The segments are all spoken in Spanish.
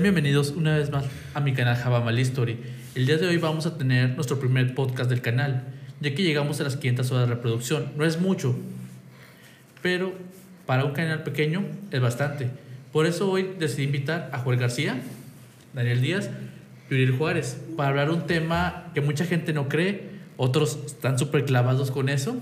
Bienvenidos una vez más a mi canal Java Story. El día de hoy vamos a tener nuestro primer podcast del canal, ya que llegamos a las 500 horas de reproducción. No es mucho, pero para un canal pequeño es bastante. Por eso hoy decidí invitar a Joel García, Daniel Díaz y Uriel Juárez para hablar un tema que mucha gente no cree, otros están súper clavados con eso.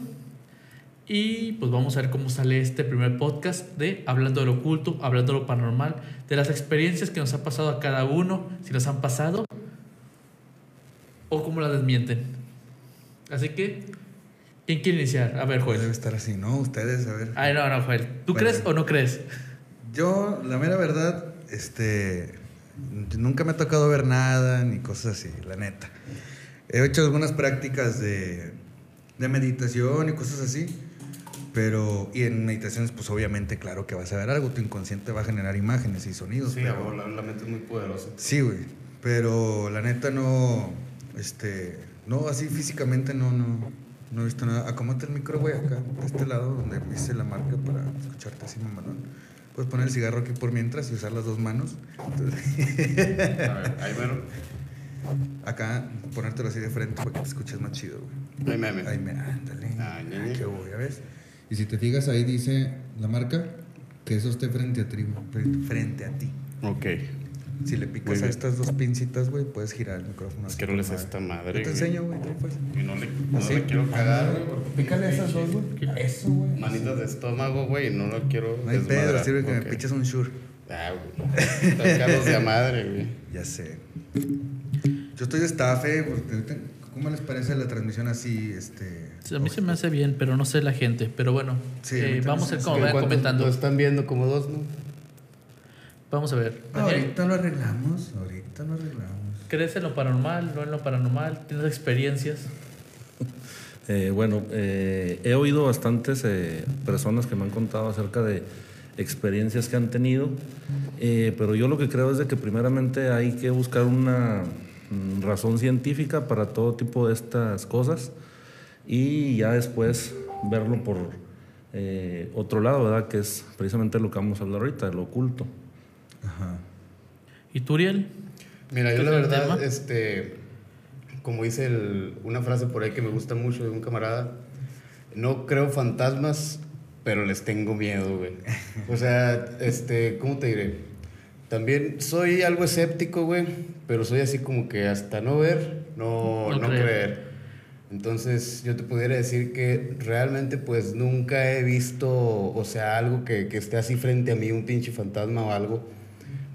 Y pues vamos a ver cómo sale este primer podcast de Hablando de lo oculto, hablando de lo paranormal, de las experiencias que nos ha pasado a cada uno, si nos han pasado o cómo las desmienten. Así que, ¿quién quiere iniciar? A ver, Joel. Debe estar así, ¿no? Ustedes, a ver. Ay, no, no, Joel. ¿Tú Bueno. crees o no crees? Yo, la mera verdad, este. Nunca me ha tocado ver nada ni cosas así, la neta. He hecho algunas prácticas de, de meditación y cosas así. Pero, y en meditaciones, pues obviamente, claro que vas a ver algo. Tu inconsciente va a generar imágenes y sonidos. Sí, pero- la, la mente es muy poderosa. Sí, güey. Pero la neta no. Este. No, así físicamente no, no. No he visto nada. Acomódate el micro, güey, acá, de este lado, donde me hice la marca para escucharte así, mamalón. Puedes poner el cigarro aquí por mientras y usar las dos manos. Entonces, A ver, ahí bueno. acá, ponértelo así de frente para que te escuches más chido, güey. Ahí meme. Ahí me. Ándale. Ah, ñe. qué güey, ¿ya ves? Y si te fijas, ahí dice la marca que eso esté frente a ti, güey, frente a ti. Ok. Si le Muy picas a estas dos pincitas, güey, puedes girar el micrófono. Es así que no les esta madre, Yo te enseño, güey, pues. Y no le, no Así. le quiero cagar, güey. Pícale esas dos, güey. Eso, güey. Manitas de estómago, güey, y no lo quiero. No hay pedo, sirve que me piches un shure. Ah, güey. Estás caros de madre, güey. Ya sé. Yo estoy de estafe, porque ¿cómo les parece la transmisión así, este? A mí se me hace bien, pero no sé la gente. Pero bueno, Sí, eh, vamos a ver cómo ¿En vayan comentando. Lo están viendo como dos, ¿no? Vamos a ver. Ahorita lo arreglamos, ahorita lo arreglamos. ¿Crees en lo paranormal? ¿No en lo paranormal? ¿Tienes experiencias? Eh, bueno, eh, he oído bastantes eh, personas que me han contado acerca de experiencias que han tenido, eh, pero yo lo que creo es de que primeramente hay que buscar una razón científica para todo tipo de estas cosas y ya después verlo por eh, otro lado, ¿verdad? Que es precisamente lo que vamos a hablar ahorita, lo oculto. Ajá. ¿Y tú, Uriel? Mira, yo ¿Qué la verdad, tema? este, como dice el- una frase por ahí que me gusta mucho de un camarada, no creo fantasmas, pero les tengo miedo, güey. O sea, este, ¿cómo te diré? También soy algo escéptico, güey, pero soy así como que hasta no ver, no, No no, creer. creer. Entonces yo te pudiera decir que realmente pues nunca he visto, o sea, algo que, que esté así frente a mí, un pinche fantasma o algo.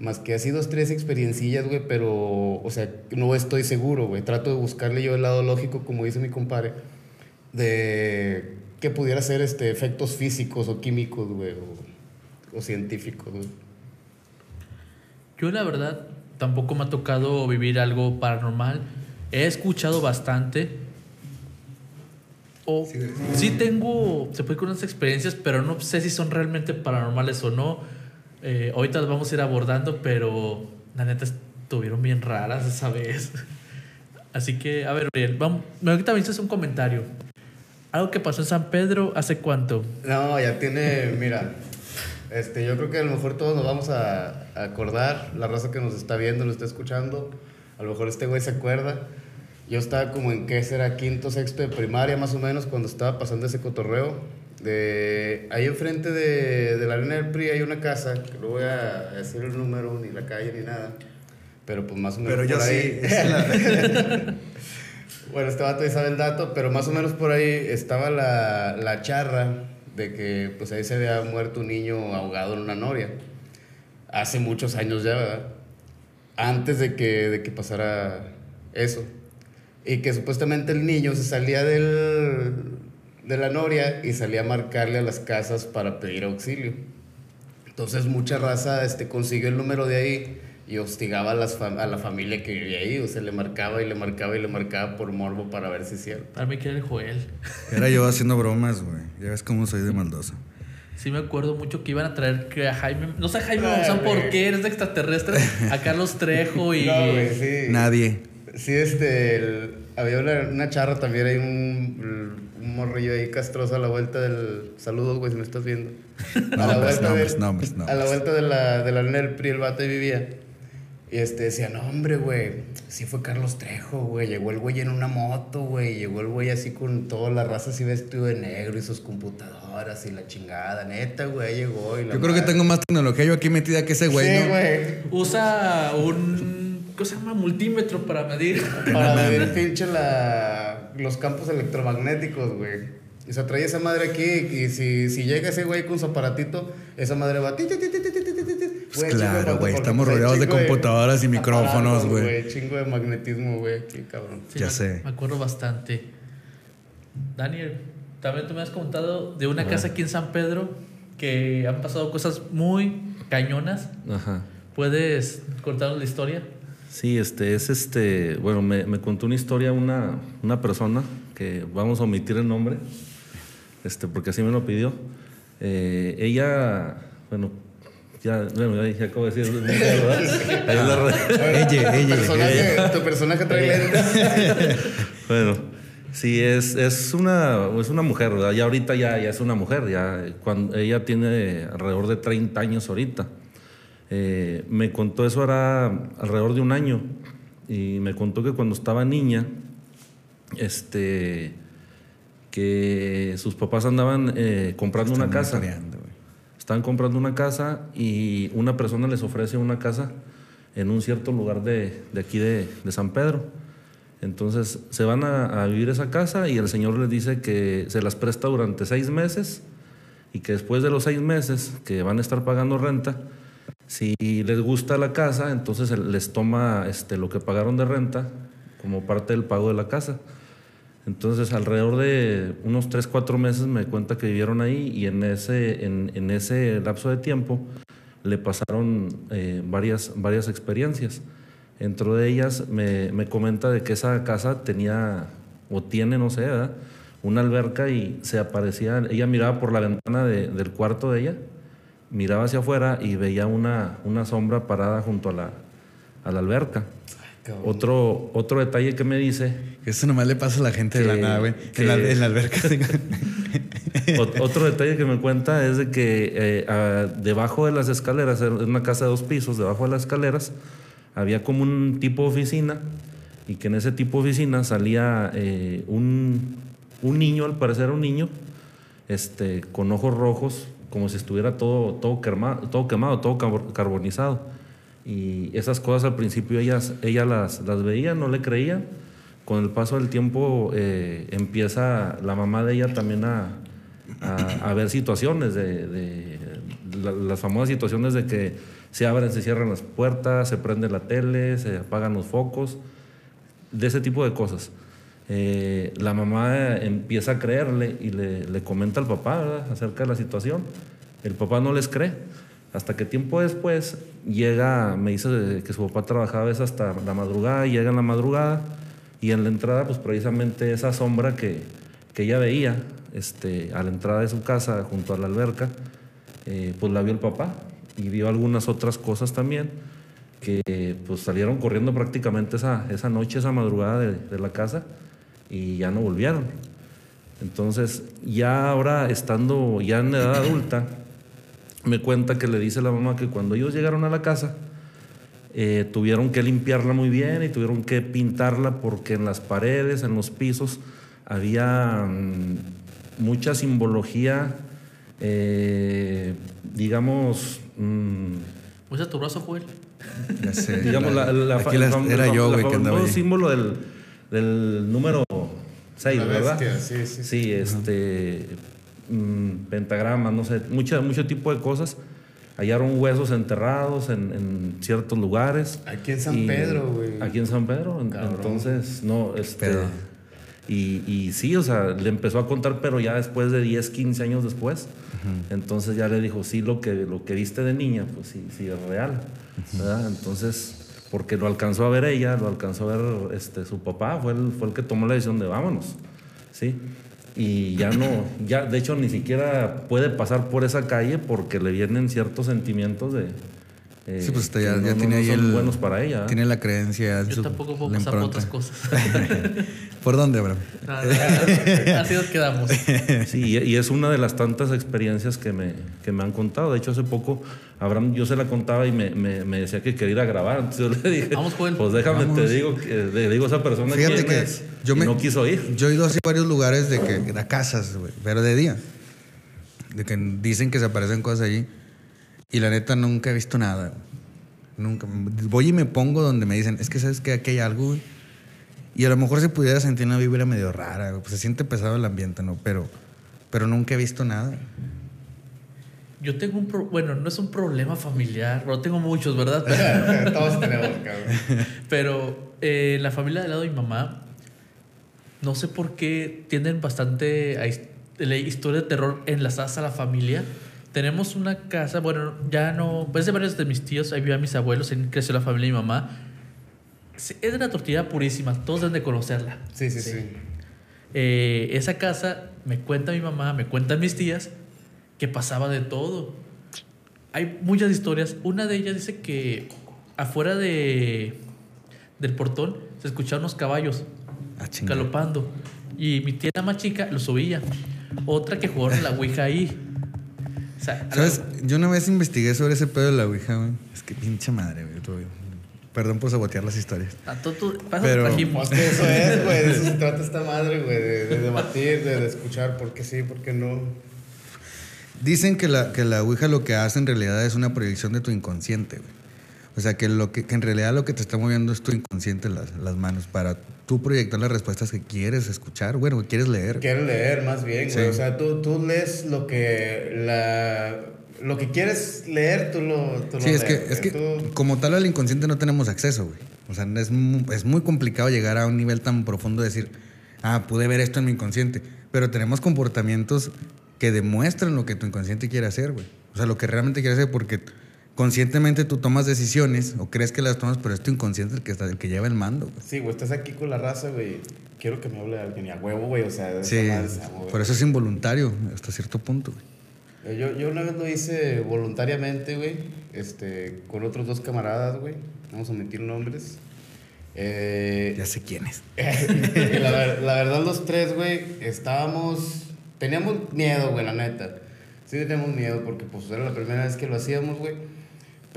Más que así dos, tres experiencillas, güey, pero, o sea, no estoy seguro, güey. Trato de buscarle yo el lado lógico, como dice mi compadre, de que pudiera ser este, efectos físicos o químicos, güey, o, o científicos, güey. Yo la verdad tampoco me ha tocado vivir algo paranormal. He escuchado bastante. O Sí, sí tengo, se puede con unas experiencias, pero no sé si son realmente paranormales o no. Eh, ahorita las vamos a ir abordando, pero la neta estuvieron bien raras esa vez. Así que, a ver, Uriel, vamos, ahorita me dices un comentario. Algo que pasó en San Pedro hace cuánto. No, ya tiene, mira, este, yo creo que a lo mejor todos nos vamos a, a acordar, la raza que nos está viendo, lo está escuchando, a lo mejor este güey se acuerda. Yo estaba como en qué será quinto, sexto de primaria más o menos cuando estaba pasando ese cotorreo. De ahí enfrente de, de la arena del PRI hay una casa, que no voy a decir el número, ni la calle, ni nada. Pero pues más o menos Pero yo por sí. ahí. es la- Bueno, este vato ya sabe el dato, pero más o menos por ahí estaba la, la charra de que pues ahí se había muerto un niño ahogado en una noria. Hace muchos años ya, ¿verdad? Antes de que, de que pasara eso. Y que supuestamente el niño se salía del, de la noria y salía a marcarle a las casas para pedir auxilio. Entonces mucha raza este, consiguió el número de ahí y hostigaba a, las fam- a la familia que vivía ahí. O sea, le marcaba y le marcaba y le marcaba por morbo para ver si es cierto. Para mí que era el Joel. Era yo haciendo bromas, güey. Ya ves cómo soy de maldoso. Sí me acuerdo mucho que iban a traer que a Jaime, no sé Jaime Ay, Maussan por güey. qué eres de extraterrestre, a Carlos Trejo y No, güey, sí. Nadie. Sí, este, el- había una, una charra también, hay un, un morrillo ahí castroso a la vuelta del... Saludos, güey, si me estás viendo. A la Nombres, vuelta nombres, del- nombres, A la vuelta de la, de la arena del PRI, el vato ahí vivía. Y este decía, no, hombre, güey, sí fue Carlos Trejo, güey. Llegó el güey en una moto, güey. Llegó el güey así con toda la raza así vestido de negro y sus computadoras y la chingada. Neta, güey, llegó. Y la Yo creo que tengo más tecnología yo aquí metida que ese güey, Sí, ¿no? güey. Usa un. ¿Cómo se llama? Multímetro para medir. Para medir pinche la, los campos electromagnéticos, güey. Y se trae esa madre aquí y si, si llega ese güey con su aparatito, esa madre va... ti, ti, ti, Pues claro, güey, estamos rodeados de computadoras y micrófonos, güey. Chingo de magnetismo, güey, aquí, cabrón. Sí, Ya me- sé. Me acuerdo bastante. Daniel, también tú me has contado de una casa aquí en San Pedro que han pasado cosas muy cañonas. Ajá. ¿Puedes contarnos la historia? Sí, este es este, bueno, me, me contó una historia una, una persona que vamos a omitir el nombre, este, porque así me lo pidió. Eh, ella, bueno, ya, bueno, ya, acabo de decir, ¿verdad? Ella, Tu ella, personaje, tu personaje trae lentes. Bueno, sí, es, es, una, es una mujer, ¿verdad? Ya ahorita ya, ya es una mujer, ya cuando, ella tiene alrededor de 30 años ahorita. Eh, me contó eso era alrededor de un año y me contó que cuando estaba niña, este, que sus papás andaban eh, comprando una casa. Estaban comprando una casa y una persona les ofrece una casa en un cierto lugar de, aquí de, San Pedro. Entonces se van a, a vivir esa casa y el señor les dice que se las presta durante seis meses y que después de los seis meses que van a estar pagando renta, si les gusta la casa, entonces les toma este, lo que pagaron de renta como parte del pago de la casa. Entonces, alrededor de unos 3, 4 meses me cuenta que vivieron ahí y en ese, en, ese lapso de tiempo le pasaron eh, varias, varias experiencias. Dentro de ellas me, me comenta de que esa casa tenía, o tiene, no sé, una alberca y se aparecía, ella miraba por la ventana de- del cuarto de ella, miraba hacia afuera y veía una, una sombra parada junto a la, a la alberca. Cabrón. Otro, otro detalle que me dice Eso nomás le pasa a la gente de la Que- nada, güey. que- En la, en la alberca. Ot- Otro detalle que me cuenta es de que eh, ah, debajo de las escaleras, era una casa de dos pisos, debajo de las escaleras había como un tipo de oficina y que en ese tipo de oficina salía eh, un, un niño, al parecer un niño, este, con ojos rojos, como si estuviera todo, todo, quemado, todo quemado, todo carbon- carbonizado. Y esas cosas al principio ellas, ella las, las veía, no le creía. Con el paso del tiempo eh, empieza la mamá de ella también a, a, ver situaciones, de, de- la- las famosas situaciones de que se abren, se cierran las puertas, se prende la tele, se apagan los focos, de ese tipo de cosas. Eh, la mamá empieza a creerle y le, le comenta al papá acerca de la situación. El papá no les cree. Hasta que tiempo después llega, me dice que su papá trabajaba a veces hasta la madrugada, y llega en la madrugada y en la entrada, pues precisamente esa sombra que, que ella veía este, a la entrada de su casa junto a la alberca, eh, pues la vio el papá y vio algunas otras cosas también que pues salieron corriendo prácticamente esa, esa noche, esa madrugada de la casa y ya no volvieron. Entonces, ya ahora estando ya en edad adulta, me cuenta que le dice la mamá que cuando ellos llegaron a la casa, eh, tuvieron que limpiarla muy bien y tuvieron que pintarla porque en las paredes, en los pisos, había mm, mucha simbología, eh, digamos, mm, Usa tu brazo, Joel. Ya sé. digamos, la, la- era yo, güey, que andaba ahí. símbolo del, del número 6, La ¿verdad? bestia, sí, sí, sí. Sí, este, mm, pentagramas, no sé, mucho, mucho tipo de cosas. Hallaron huesos enterrados en, en ciertos lugares. Aquí en San Y- Pedro, güey. Aquí en San Pedro, Cabrón. entonces, no, este... Y, y sí, o sea, le empezó a contar, pero ya después de 10, 15 años después. Entonces ya le dijo, sí, lo que, lo que viste de niña, pues sí, sí es real. ¿verdad? Entonces, porque lo alcanzó a ver ella, lo alcanzó a ver este, su papá, fue el, fue el que tomó la decisión de vámonos. ¿sí? Y ya no, ya de hecho ni siquiera puede pasar por esa calle porque le vienen ciertos sentimientos de, eh, Sí, pues usted ya- tiene ahí son el- buenos para ella. ¿eh? Tiene la creencia. Yo su- tampoco puedo pasar por otras cosas. ¿Por dónde? Nada, nada, Así nos quedamos. Sí, y y es una de las tantas experiencias que me, que me han contado. De hecho, hace poco, Abraham, yo se la contaba y me, me, me decía que quería ir a grabar. Entonces yo le dije, Vamos, Joel. pues déjame, Vamos. te digo, que- le digo a esa persona Fíjate quién que es. yo y me- no quiso ir. Yo he ido así a varios lugares de que de casas, güey, pero de día. De que dicen que se aparecen cosas allí. Y la neta nunca he visto nada. Nunca. Voy y me pongo donde me dicen, es que sabes que aquí hay algo, güey. Y a lo mejor se pudiera sentir una vibra medio rara, güey, pues se siente pesado el ambiente, ¿no? Pero, pero nunca he visto nada. Yo tengo un pro- bueno, no es un problema familiar, bueno, tengo muchos, ¿verdad? Pero, Todos tenemos, cabrón. pero, eh, la familia del lado de mi mamá, no sé por qué tienden bastante la historia de terror enlazadas a la familia. Tenemos una casa, bueno, ya no, pues de varios de mis tíos, ahí vivían mis abuelos, ahí creció la familia de mi mamá. Es de la tortilla purísima, todos deben de conocerla. Sí, sí, sí. Eh, esa casa, me cuenta mi mamá, me cuentan mis tías, que pasaba de todo. Hay muchas historias. Una de ellas dice que afuera de, del portón se escuchaban unos caballos Ah, galopando. Y mi tía la más chica los subía. Otra que jugaron la Ouija ahí. O sea, ¿Sabes? Yo una vez investigué sobre ese pedo de la Ouija, güey. Es que pinche madre, güey. tú, güey. Perdón por sabotear las historias. pasa, Pero-. Pues que eso es, güey. De eso se trata esta madre, güey. De, de debatir, de, de escuchar por qué sí, por qué no. Dicen que la, que la Ouija lo que hace en realidad es una proyección de tu inconsciente, güey. O sea, que, lo que, que en realidad lo que te está moviendo es tu inconsciente las, las manos para tú proyectar las respuestas que quieres escuchar, bueno, que quieres leer. Quieres leer más bien, güey. O sea, tú, tú lees lo que la lo que quieres leer, tú lo, tú lo Sí, es que, es que. Tú- como tal al inconsciente no tenemos acceso, güey. O sea, es muy, es muy complicado llegar a un nivel tan profundo de decir, ah, pude ver esto en mi inconsciente. Pero tenemos comportamientos que demuestran lo que tu inconsciente quiere hacer, güey. O sea, lo que realmente quiere hacer porque conscientemente tú tomas decisiones o crees que las tomas, pero es tu inconsciente el que, está, el que lleva el mando, güey. Sí, güey, estás aquí con la raza, güey. Quiero que me hable alguien y a huevo, güey. O sea, Sí, por eso es involuntario hasta cierto punto, güey. Eh, Yo, yo una vez lo hice voluntariamente, güey, este, con otros dos camaradas, güey. Vamos a omitir nombres. Eh, Ya sé quién es. y la, ver- la verdad, los tres, güey, estábamos. Teníamos miedo, güey, la neta. Sí, teníamos miedo porque, pues, era la primera vez que lo hacíamos, güey.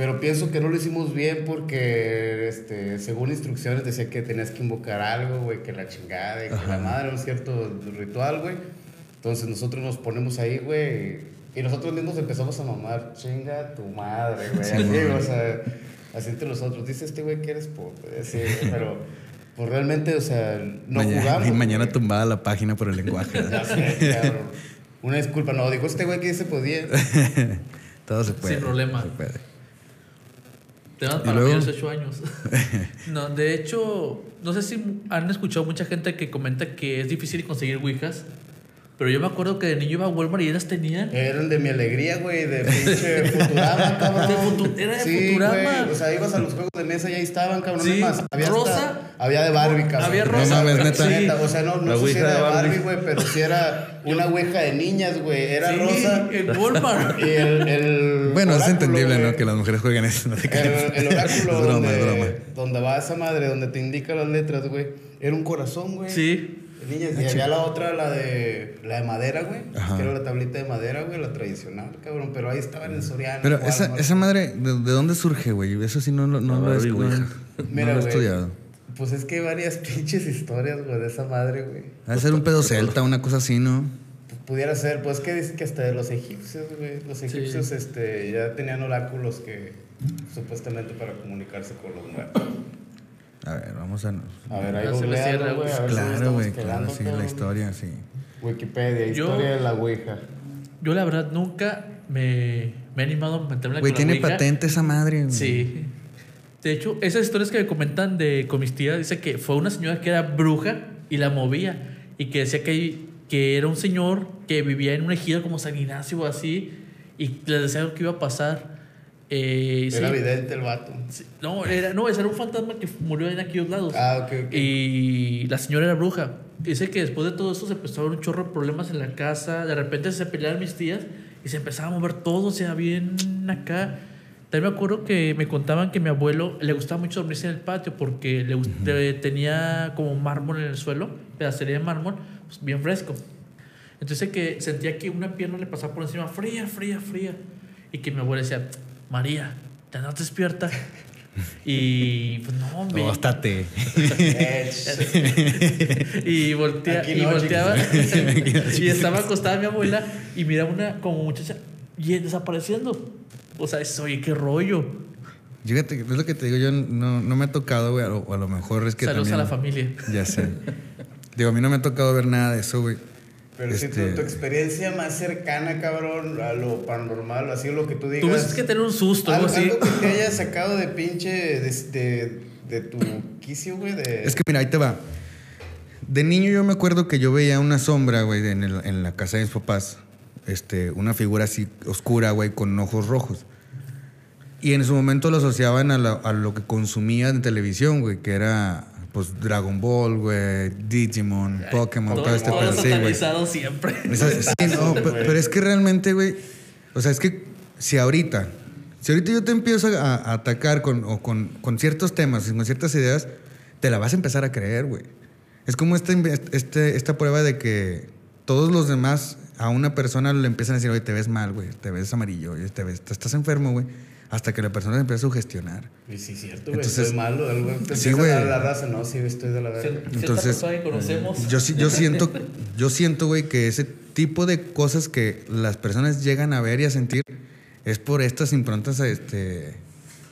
Pero pienso que no lo hicimos bien porque, este, según instrucciones, decía que tenías que invocar algo, güey, que la chingada, y que la madre, un cierto ritual, güey. Entonces nosotros nos ponemos ahí, güey, y nosotros mismos empezamos a mamar, chinga tu madre, güey. Sí, así, o sea, así entre nosotros. Dice este güey que eres pobre, sí, pero pues realmente, o sea, no mañana, jugamos. y mañana güey. tumbada la página por el lenguaje. Ya sé, cabrón. Una disculpa, no, dijo este güey que se podía. Todo se puede. Sin problema. se puede. Te dan ¿Y para los 8 años. no, de hecho, no sé si han escuchado mucha gente que comenta que es difícil conseguir Ouijas. Pero yo me acuerdo que de niño iba a Walmart y ellas tenían. Eran de mi alegría, güey, de pinche Futurama, cabrón. De Futu- era de sí, Futurama. güey, O sea, ibas a los juegos de mesa y ahí estaban, cabrón. Sí, más, había hasta- rosa. había de Barbie, cabrón. Había No rosa. mames, neta. Sí. O sea, no, no sé si era de Barbie. Güey, pero sí era una ouija de niñas, güey. Era Sí, rosa. en Walmart. Y el, el Bueno, es entendible, güey. ¿no? Que las mujeres jueguen eso. No te El, creas. el oráculo es broma, donde, es broma. donde va esa madre, donde te indica las letras, güey. Era un corazón, güey. Sí. Niñas, y había la otra, la de la de madera, güey. Ajá. Que era la tablita de madera, güey, la tradicional, cabrón. Pero ahí estaba en el Soriano. Pero Walmart. esa, esa madre, ¿de, de dónde surge, güey? Eso sí no, lo- no, La lo he, Barbie no- no Mira, lo he güey, estudiado. Pues es que hay varias pinches historias, güey, de esa madre, güey. Ha de ser un pedo celta, una cosa así, ¿no? Pudiera ser, pues que dice que hasta de los egipcios, güey. Los egipcios este, ya tenían oráculos que supuestamente para comunicarse con los muertos. A ver, vamos a... A ver, ahí googlealo, güey. güey. Claro, güey, claro, sí, la historia, sí. Wikipedia, Yo- historia de la Ouija. Yo, la verdad, nunca me, me he animado a meterme Güey, con tiene la Ouija. patente esa madre, güey. Sí. De hecho, esas historias que me comentan de con mis tías, dice que fue una señora que era bruja y la movía. Y que decía que, que era un señor que vivía en un ejido como San Ignacio o así. Y les decía lo que iba a pasar. Eh, Era sí. evidente el vato. Sí. No, era, no, ese era un fantasma que murió en aquellos lados. Ah, ok, ok. Y la señora era bruja. Dice que después de todo eso se ver un chorro de problemas en la casa. De repente se pelearon mis tías y se empezaba a mover todo, o sea, bien acá. También me acuerdo que me contaban que mi abuelo le gustaba mucho dormirse en el patio porque le, gust- le- tenía como mármol en el suelo, pedacería de mármol, pues, bien fresco. Entonces que sentía que una pierna le pasaba por encima, fría, fría, fría. Y que mi abuelo decía, María, ya no te despierta. Y pues no, me... Óstate. y, voltea, Aquí y no, volteaba y estaba acostada mi abuela y miraba una como muchacha y desapareciendo. O sea, es, oye, qué rollo. Fíjate, es lo que te digo, yo no, no me ha tocado, güey, o o a lo mejor es que Saludos también... a la familia. Ya sé. Digo, a mí no me ha tocado ver nada de eso, güey. Pero si Este- tu, tu experiencia más cercana, cabrón, a lo paranormal, así lo que tú digas. Tuviste que tener un susto, algo algo, así. algo que te haya sacado de pinche de, de, de tu quicio, güey. De... Es que mira, ahí te va. De niño yo me acuerdo que yo veía una sombra, güey, en, el- en la casa de mis papás. Este, una figura así oscura, güey, con ojos rojos. Y en su momento lo asociaban a, la- a lo que consumía en televisión, güey, que era, pues, Dragon Ball, güey, Digimon, Pokémon, todo, todo, este pedo, sí, güey. siempre. Sí, no, pe- pero, es que realmente, güey, o sea, es que si ahorita, si ahorita yo te empiezo a, a atacar con, o con, con ciertos temas, con ciertas ideas, te la vas a empezar a creer, güey. Es como esta, este, esta prueba de que todos los demás a una persona le empiezan a decir, oye, te ves mal, güey, te ves amarillo, oye, te ves, estás enfermo, güey, hasta que la persona se empieza a sugestionar. Y sí, cierto, güey. Entonces- Estoy malo. Algo Sí, güey. la raza. No, sí, estoy de la verga. Cierta Entonces, conocemos. Yo, sí- yo siento, yo siento, güey, que ese tipo de cosas que las personas llegan a ver y a sentir es por estas improntas, este,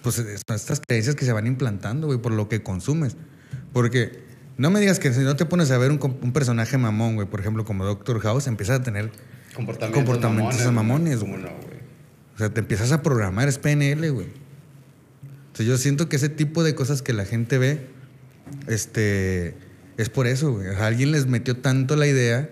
pues es- estas creencias que se van implantando, güey, por lo que consumes. Porque no me digas que si no te pones a ver un, com- un personaje mamón, güey, por ejemplo, como Doctor House, empiezas a tener, Comportamientos, Comportamientos mamones, ¿Cómo güey. no, güey? O sea, te empiezas a programar, es PNL, güey. Entonces yo siento que ese tipo de cosas que la gente ve, este, es por eso, güey. O sea, alguien les metió tanto la idea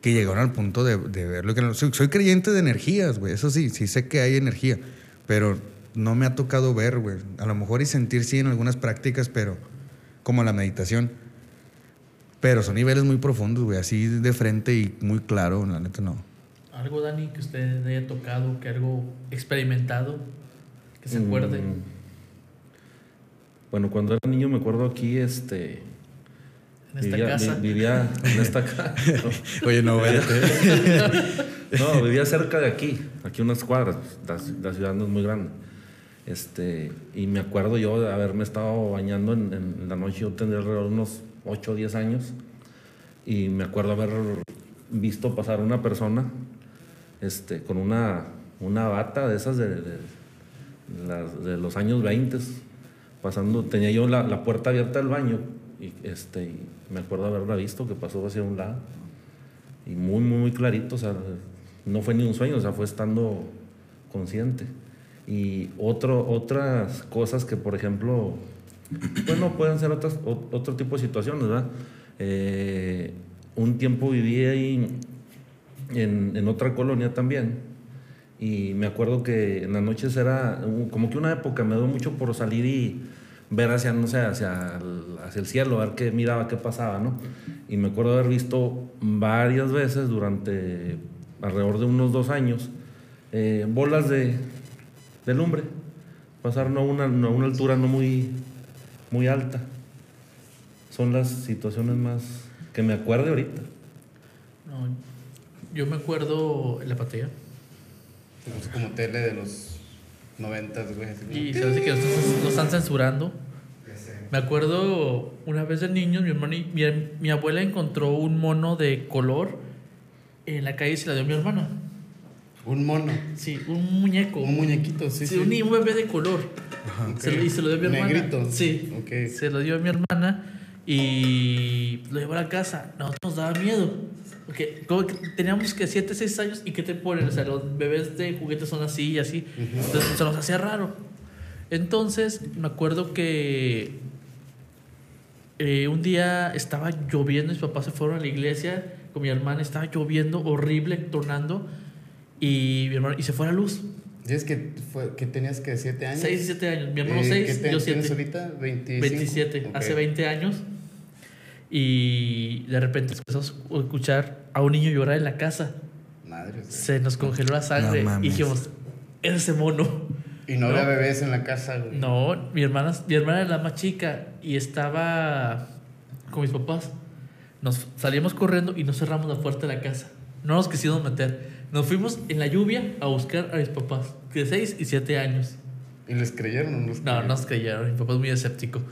que llegaron al punto de, de ver lo que no. Soy, soy creyente de energías, güey. Eso sí, sí sé que hay energía, pero no me ha tocado ver, güey. A lo mejor y sentir sí en algunas prácticas, pero como la meditación. Pero son niveles muy profundos, güey. Así de frente y muy claro, la neta no. Algo, Dani, que usted haya tocado, que algo experimentado, que se acuerde. Mm. Bueno, cuando era niño me acuerdo aquí, este... En esta vivía, casa. vi- vivía en esta casa. Oye, no, No, vivía cerca de aquí, aquí unas cuadras. La, la ciudad no es muy grande. Este, y me acuerdo yo de haberme estado bañando en, en la noche, yo tendría alrededor de unos 8 o 10 años. Y me acuerdo haber visto pasar una persona este, con una, una bata de esas de, de, los años 20, pasando, tenía yo la, la puerta abierta del baño y, este, me acuerdo haberla visto que pasó hacia un lado y muy, muy, muy clarito, o sea, no fue ni un sueño, o sea, fue estando consciente. Y otro, otras cosas que, por ejemplo, bueno, pueden ser otras, o- otro tipo de situaciones, ¿verdad? Eh, un tiempo viví ahí en, en otra colonia también. Y me acuerdo que en las noches era como que una época me dio mucho por salir y ver hacia, no sé, hacia el, hacia el cielo, ver qué miraba, qué pasaba, ¿no? Y me acuerdo haber visto varias veces durante alrededor de unos dos años eh, bolas de, de lumbre. Pasar no a una, no a una altura no muy, muy alta. Son las situaciones más que me acuerdo ahorita. No, yo me acuerdo en la pantalla. Como, como tele de los noventas, güey. así como- Y se hace que nos están censurando. Me acuerdo una vez de niños, mi, hermano y- mi, mi abuela encontró un mono de color en la calle y se la dio a mi hermana. Un mono. Sí, un muñeco. Un muñequito, sí, Sí, sí. Un, un bebé de color. Se lo- y se lo dio a mi hermana. Negrito. Sí. Ok. Se lo dio a mi hermana y lo llevó a la casa. Nosotros nos daba miedo. Porque como que teníamos que 7, 6 años y ¿qué te ponen? O sea, los bebés de juguetes son así y así. Entonces se nos hacía raro. Entonces me acuerdo que eh, un día estaba lloviendo, mis papás se fueron a la iglesia con mi hermana, estaba lloviendo horrible, tornando y, mi hermano, y se fue la luz. Dices que, fue, que tenías que 7 años. 6 y 7 años. Mi hermano Eh, 6, ¿qué te- yo tienes 7. ahorita? 25. 27, Ok. hace 20 años. Y de repente empezamos a escuchar a un niño llorar en la casa. Madre. Se nos congeló la sangre No y dijimos, es ese mono. Y no, había bebés en la casa, güey. No, mi hermana, mi hermana era la más chica y estaba con mis papás. Nos salíamos corriendo y nos cerramos la puerta de la casa. No nos quisimos meter. Nos fuimos en la lluvia a buscar a mis papás, de 6 y 7 años. ¿Y les creyeron o no les No, creyeron? no nos creyeron. Mi papá es muy escéptico.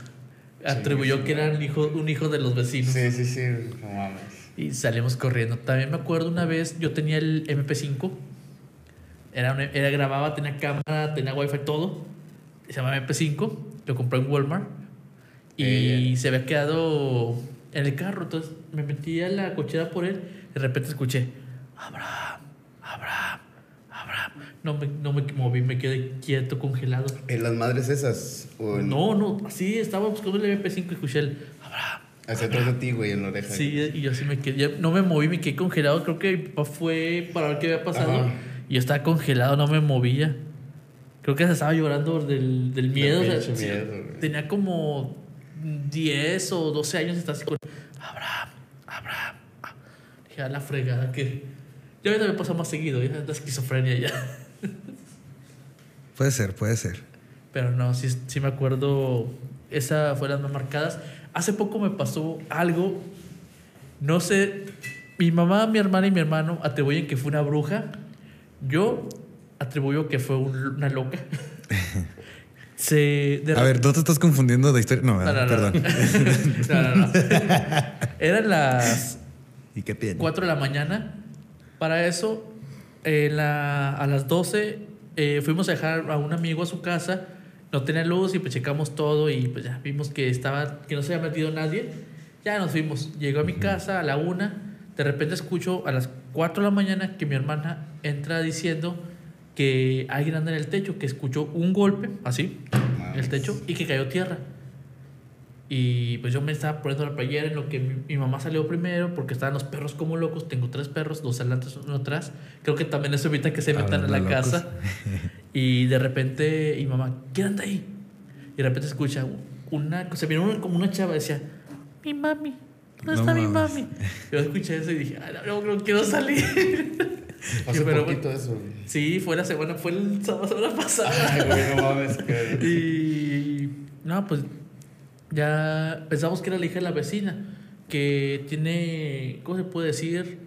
Atribuyó sí. que era un hijo, un hijo de los vecinos. Sí, sí, sí. No mames. Y salimos corriendo. También me acuerdo una vez, yo tenía el MP5. Era, un- era grababa, tenía cámara, tenía wifi, todo. Se llama MP5. Lo compré en Walmart. Y Eh, se había quedado en el carro. Entonces me metí a la cochera por él. De repente escuché, Abraham, Abraham. No me, no me moví, me quedé quieto, congelado. ¿En las madres esas? ¿O en, No, no, así estaba buscando el MP5 y escuché el Abraham. Hacia atrás de ti, güey, en la oreja. Sí, y yo sí me quedé, no me moví, me quedé congelado. Creo que mi papá fue para ver qué había pasado. Ajá. Y yo estaba congelado, no me movía. Creo que se estaba llorando del, del miedo. o sea, tenía como 10 o 12 años y estaba así con Abraham, Abraham. ah". Dije, a la fregada que. Ya ahorita me pasa más seguido, ya la esquizofrenia ya. Puede ser, puede ser. Pero no, sí, sí me acuerdo. Esa fue las más marcadas. Hace poco me pasó algo. No sé. Mi mamá, mi hermana y mi hermano atribuyen que fue una bruja. Yo atribuyo que fue un- una loca. Se, A ver, ¿no te estás confundiendo de historia? No, No, no, no. perdón. no, no, no. Eran las ¿Y qué tiene? 4 de la mañana. Para eso, la- a las 12 eh, fuimos a dejar a un amigo a su casa. No tenía luz y pues checamos todo y pues ya vimos que estaba que no se había metido nadie. Ya nos fuimos. Llegó a mi casa a la una. De repente escucho a las 4 de la mañana que mi hermana entra diciendo que alguien anda en el techo, que escuchó un golpe así en el techo y que cayó tierra. Y pues yo me estaba poniendo la playera en lo que mi, mi mamá salió primero porque estaban los perros como locos. Tengo tres perros, dos adelante, uno atrás. Creo que también eso evita que se metan Hablando en la locos. casa. y de repente, y mamá, ¿quién anda ahí? Y de repente escucha una cosa, vino una- como una chava decía, mi mami, ¿dónde No está mi mames. mami? Yo escuché eso y dije, "Ay, no, no, no quiero salir. Hace Pero poquito eso, güey. sí, fue la semana, fue el sábado semana pasada. Ay, güey, no mames. Que... Y no, pues ya pensamos que era la hija de la vecina, que tiene, ¿cómo se puede decir?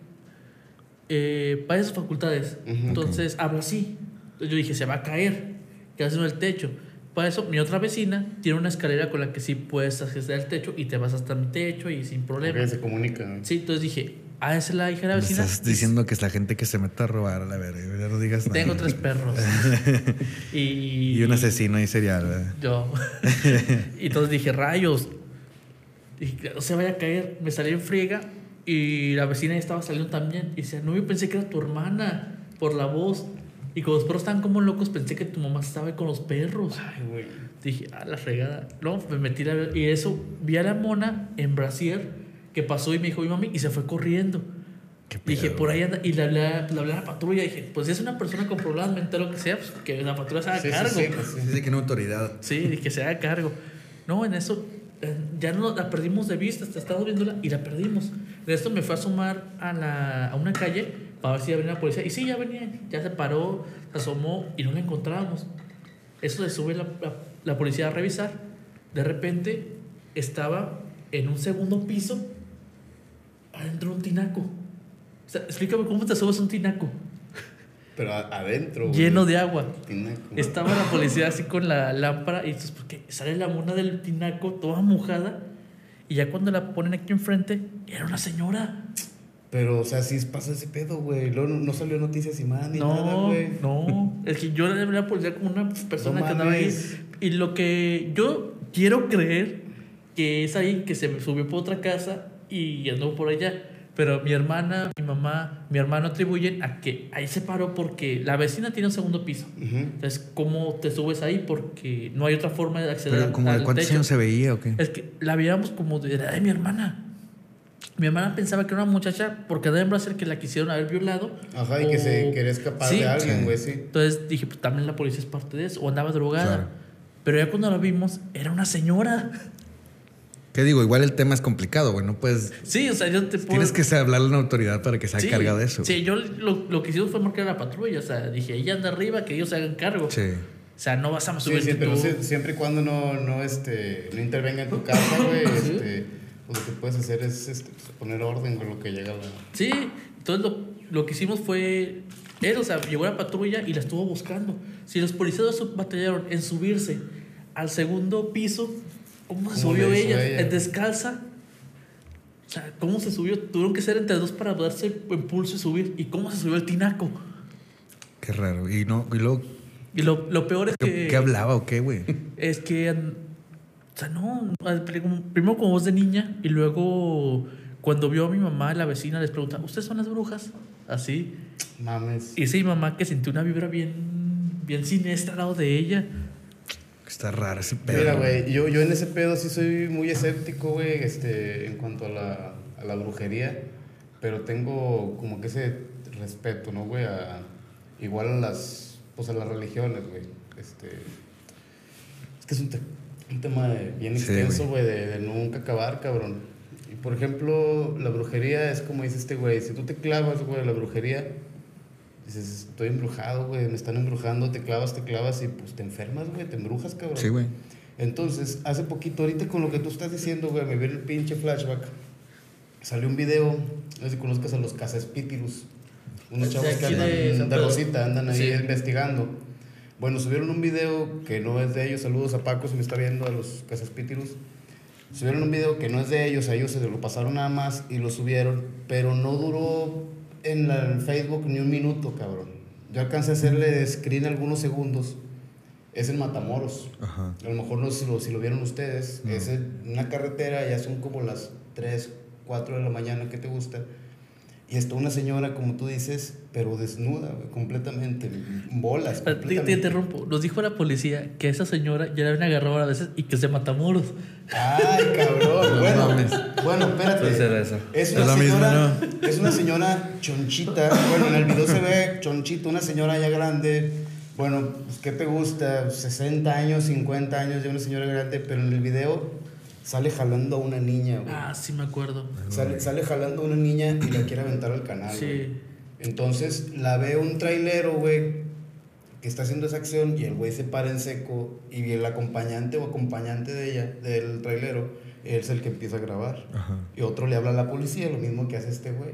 Eh, varias facultades. Entonces habla así. Entonces yo dije, se va a caer, que en el techo. Para eso, mi otra vecina tiene una escalera con la que sí puedes acceder al techo y te vas hasta mi techo y sin problema. Que se comunican. Sí, entonces dije, ah, esa es la hija de la Me vecina. estás diciendo que es la gente que se mete a robar a la verga. Ya no digas nada. Tengo tres perros. y, Y un asesino y serial. ¿verdad? Yo. y entonces dije, rayos. Dije, no se vaya a caer. Me salí en friega y la vecina estaba saliendo también. Y decía, no, yo pensé que era tu hermana por la voz. Y como los perros estaban como locos, pensé que tu mamá estaba ahí con los perros. Ay, güey. Dije, ah, la fregada. No, me metí a ver. Y eso, vi a la mona en brasier que pasó y me dijo mi mami y se fue corriendo. Qué Dije, por ahí anda. Y le hablé, a- le hablé a la patrulla. Dije, pues si es una persona con problemas mentales o lo que sea, pues que la patrulla se haga Sí, sí, cargo. sí, pues sí. Dice que no autoridad. Sí, dije, se haga cargo. No, en eso eh, ya no la perdimos de vista, hasta estábamos viéndola y la perdimos. De esto me fue a sumar a, la, a una calle para ver si ya venía la policía. Y sí, ya venía, ya se paró, se asomó y no la encontrábamos. Eso se sube la, la, la policía a revisar. De repente estaba en un segundo piso adentro de un tinaco. O sea, explícame cómo te subes a un tinaco Pero adentro, güey. lleno de agua. Tinaco. Estaba la policía así con la lámpara y entonces porque sale la mona del tinaco toda mojada y ya cuando la ponen aquí enfrente era una señora. Pero, o sea, sí pasa ese pedo, güey. Luego no, no salió noticias y más ni nada, No, güey. no, es que yo a la policía como una persona No que andaba ahí y lo que yo quiero creer que es alguien que se subió por otra casa y andó por allá. Pero mi hermana, mi mamá, mi hermano atribuyen a que ahí se paró porque la vecina tiene un segundo piso. Ujú. Entonces, ¿cómo te subes ahí? Porque no hay otra forma de acceder Pero al- como de al cuántos techo. años se veía o qué? Es que la veíamos como de edad de mi hermana. Mi hermana pensaba que era una muchacha porque debe ser que la quisieron haber violado. Ajá, y que o- se quería escapar Sí. de alguien, Sí. güey, sí. Entonces dije, pues también la policía es parte de eso. O andaba drogada. Claro. Pero ya cuando la vimos, era una señora. ¿Qué digo? Igual el tema es complicado, güey. No puedes. Sí, o sea, yo te puedo... Tienes que hablarle a una autoridad para que se haga sí, cargo de eso. Sí, yo lo, lo que hicimos fue marcar a la patrulla. O sea, dije, ella anda arriba, que ellos se hagan cargo. Sí. sea, no vas a Sí, subirte sí, pero tú. sí- siempre y cuando no, no, este, no intervenga en tu casa, güey, este, pues lo que puedes hacer es este, pues, poner orden con lo que llega la... Sí, entonces lo, lo que hicimos fue. Él, o sea, llegó la patrulla y la estuvo buscando. Si los policías batallaron en subirse al segundo piso, ¿cómo se ¿Cómo subió ella? descalza. O sea, ¿cómo se subió? Tuvieron que ser entre dos para darse impulso y subir. ¿Y cómo se subió el tinaco? Qué raro. Y, no, y luego, Y lo, lo peor es ¿qué, que. qué hablaba o qué, güey? Es que. O sea, no. Primero como voz de niña y luego cuando vio a mi mamá, la vecina, les pregunta: ¿Ustedes son las brujas? Así. Mames. Y sí, mi mamá que sintió una vibra bien, bien siniestra al lado de ella. Está raro ese pedo. Mira, güey, yo, yo en ese pedo sí soy muy escéptico, güey, este, en cuanto a la, a la brujería, pero tengo como que ese respeto, ¿no, güey? A, igual a las, pues a las religiones, güey. Este, es que es un, te- un tema de- bien Sí, extenso, güey. de, de nunca acabar, cabrón. Y por ejemplo, la brujería es como dice este güey, si tú te clavas, güey, la brujería, dices, estoy embrujado, güey, me están embrujando, te clavas, te clavas y pues te enfermas, güey, te embrujas, cabrón. Sí, güey. Entonces, hace poquito, ahorita con lo que tú estás diciendo, güey, me viene el pinche flashback. Salió un video, no sé si conozcas a los Casaspítirus. Unos chavos que andan de de. Rosita, andan ahí Sí. investigando. Bueno, subieron un video que no es de ellos. Saludos a Paco, si me está viendo, a los Casaspítirus. Subieron un video que no es de ellos, a ellos se lo pasaron nada más y lo subieron, pero no duró en la- en Facebook ni un minuto, cabrón. Yo alcancé a hacerle screen algunos segundos. Es en Matamoros. Ajá. A lo mejor no sé si lo, si lo vieron ustedes. No. Es en una carretera, ya son como las 3, 4 de la mañana que te gusta. Y está una señora, como tú dices, pero desnuda, completamente. en Bolas. Espera, Te, te completamente. interrumpo. Nos dijo la policía que esa señora ya la habían agarrado a veces y que se matamoros. Ay, cabrón. bueno, bueno, espérate. Es una, señora, es una señora chonchita. Bueno, en el video se ve chonchita, una señora ya grande. Bueno, pues, ¿qué te gusta? 60 años, 50 años, ya una señora grande, pero en el video sale jalando a una niña, güey. Ah, sí me acuerdo. Sale, sale jalando a una niña y la quiere aventar al canal. Sí. güey. Entonces la ve un trailero, güey, que está haciendo esa acción y el güey se para en seco y el acompañante o acompañante de ella, del trailero, es el que empieza a grabar. Ajá. Y otro le habla a la policía, lo mismo que hace este güey.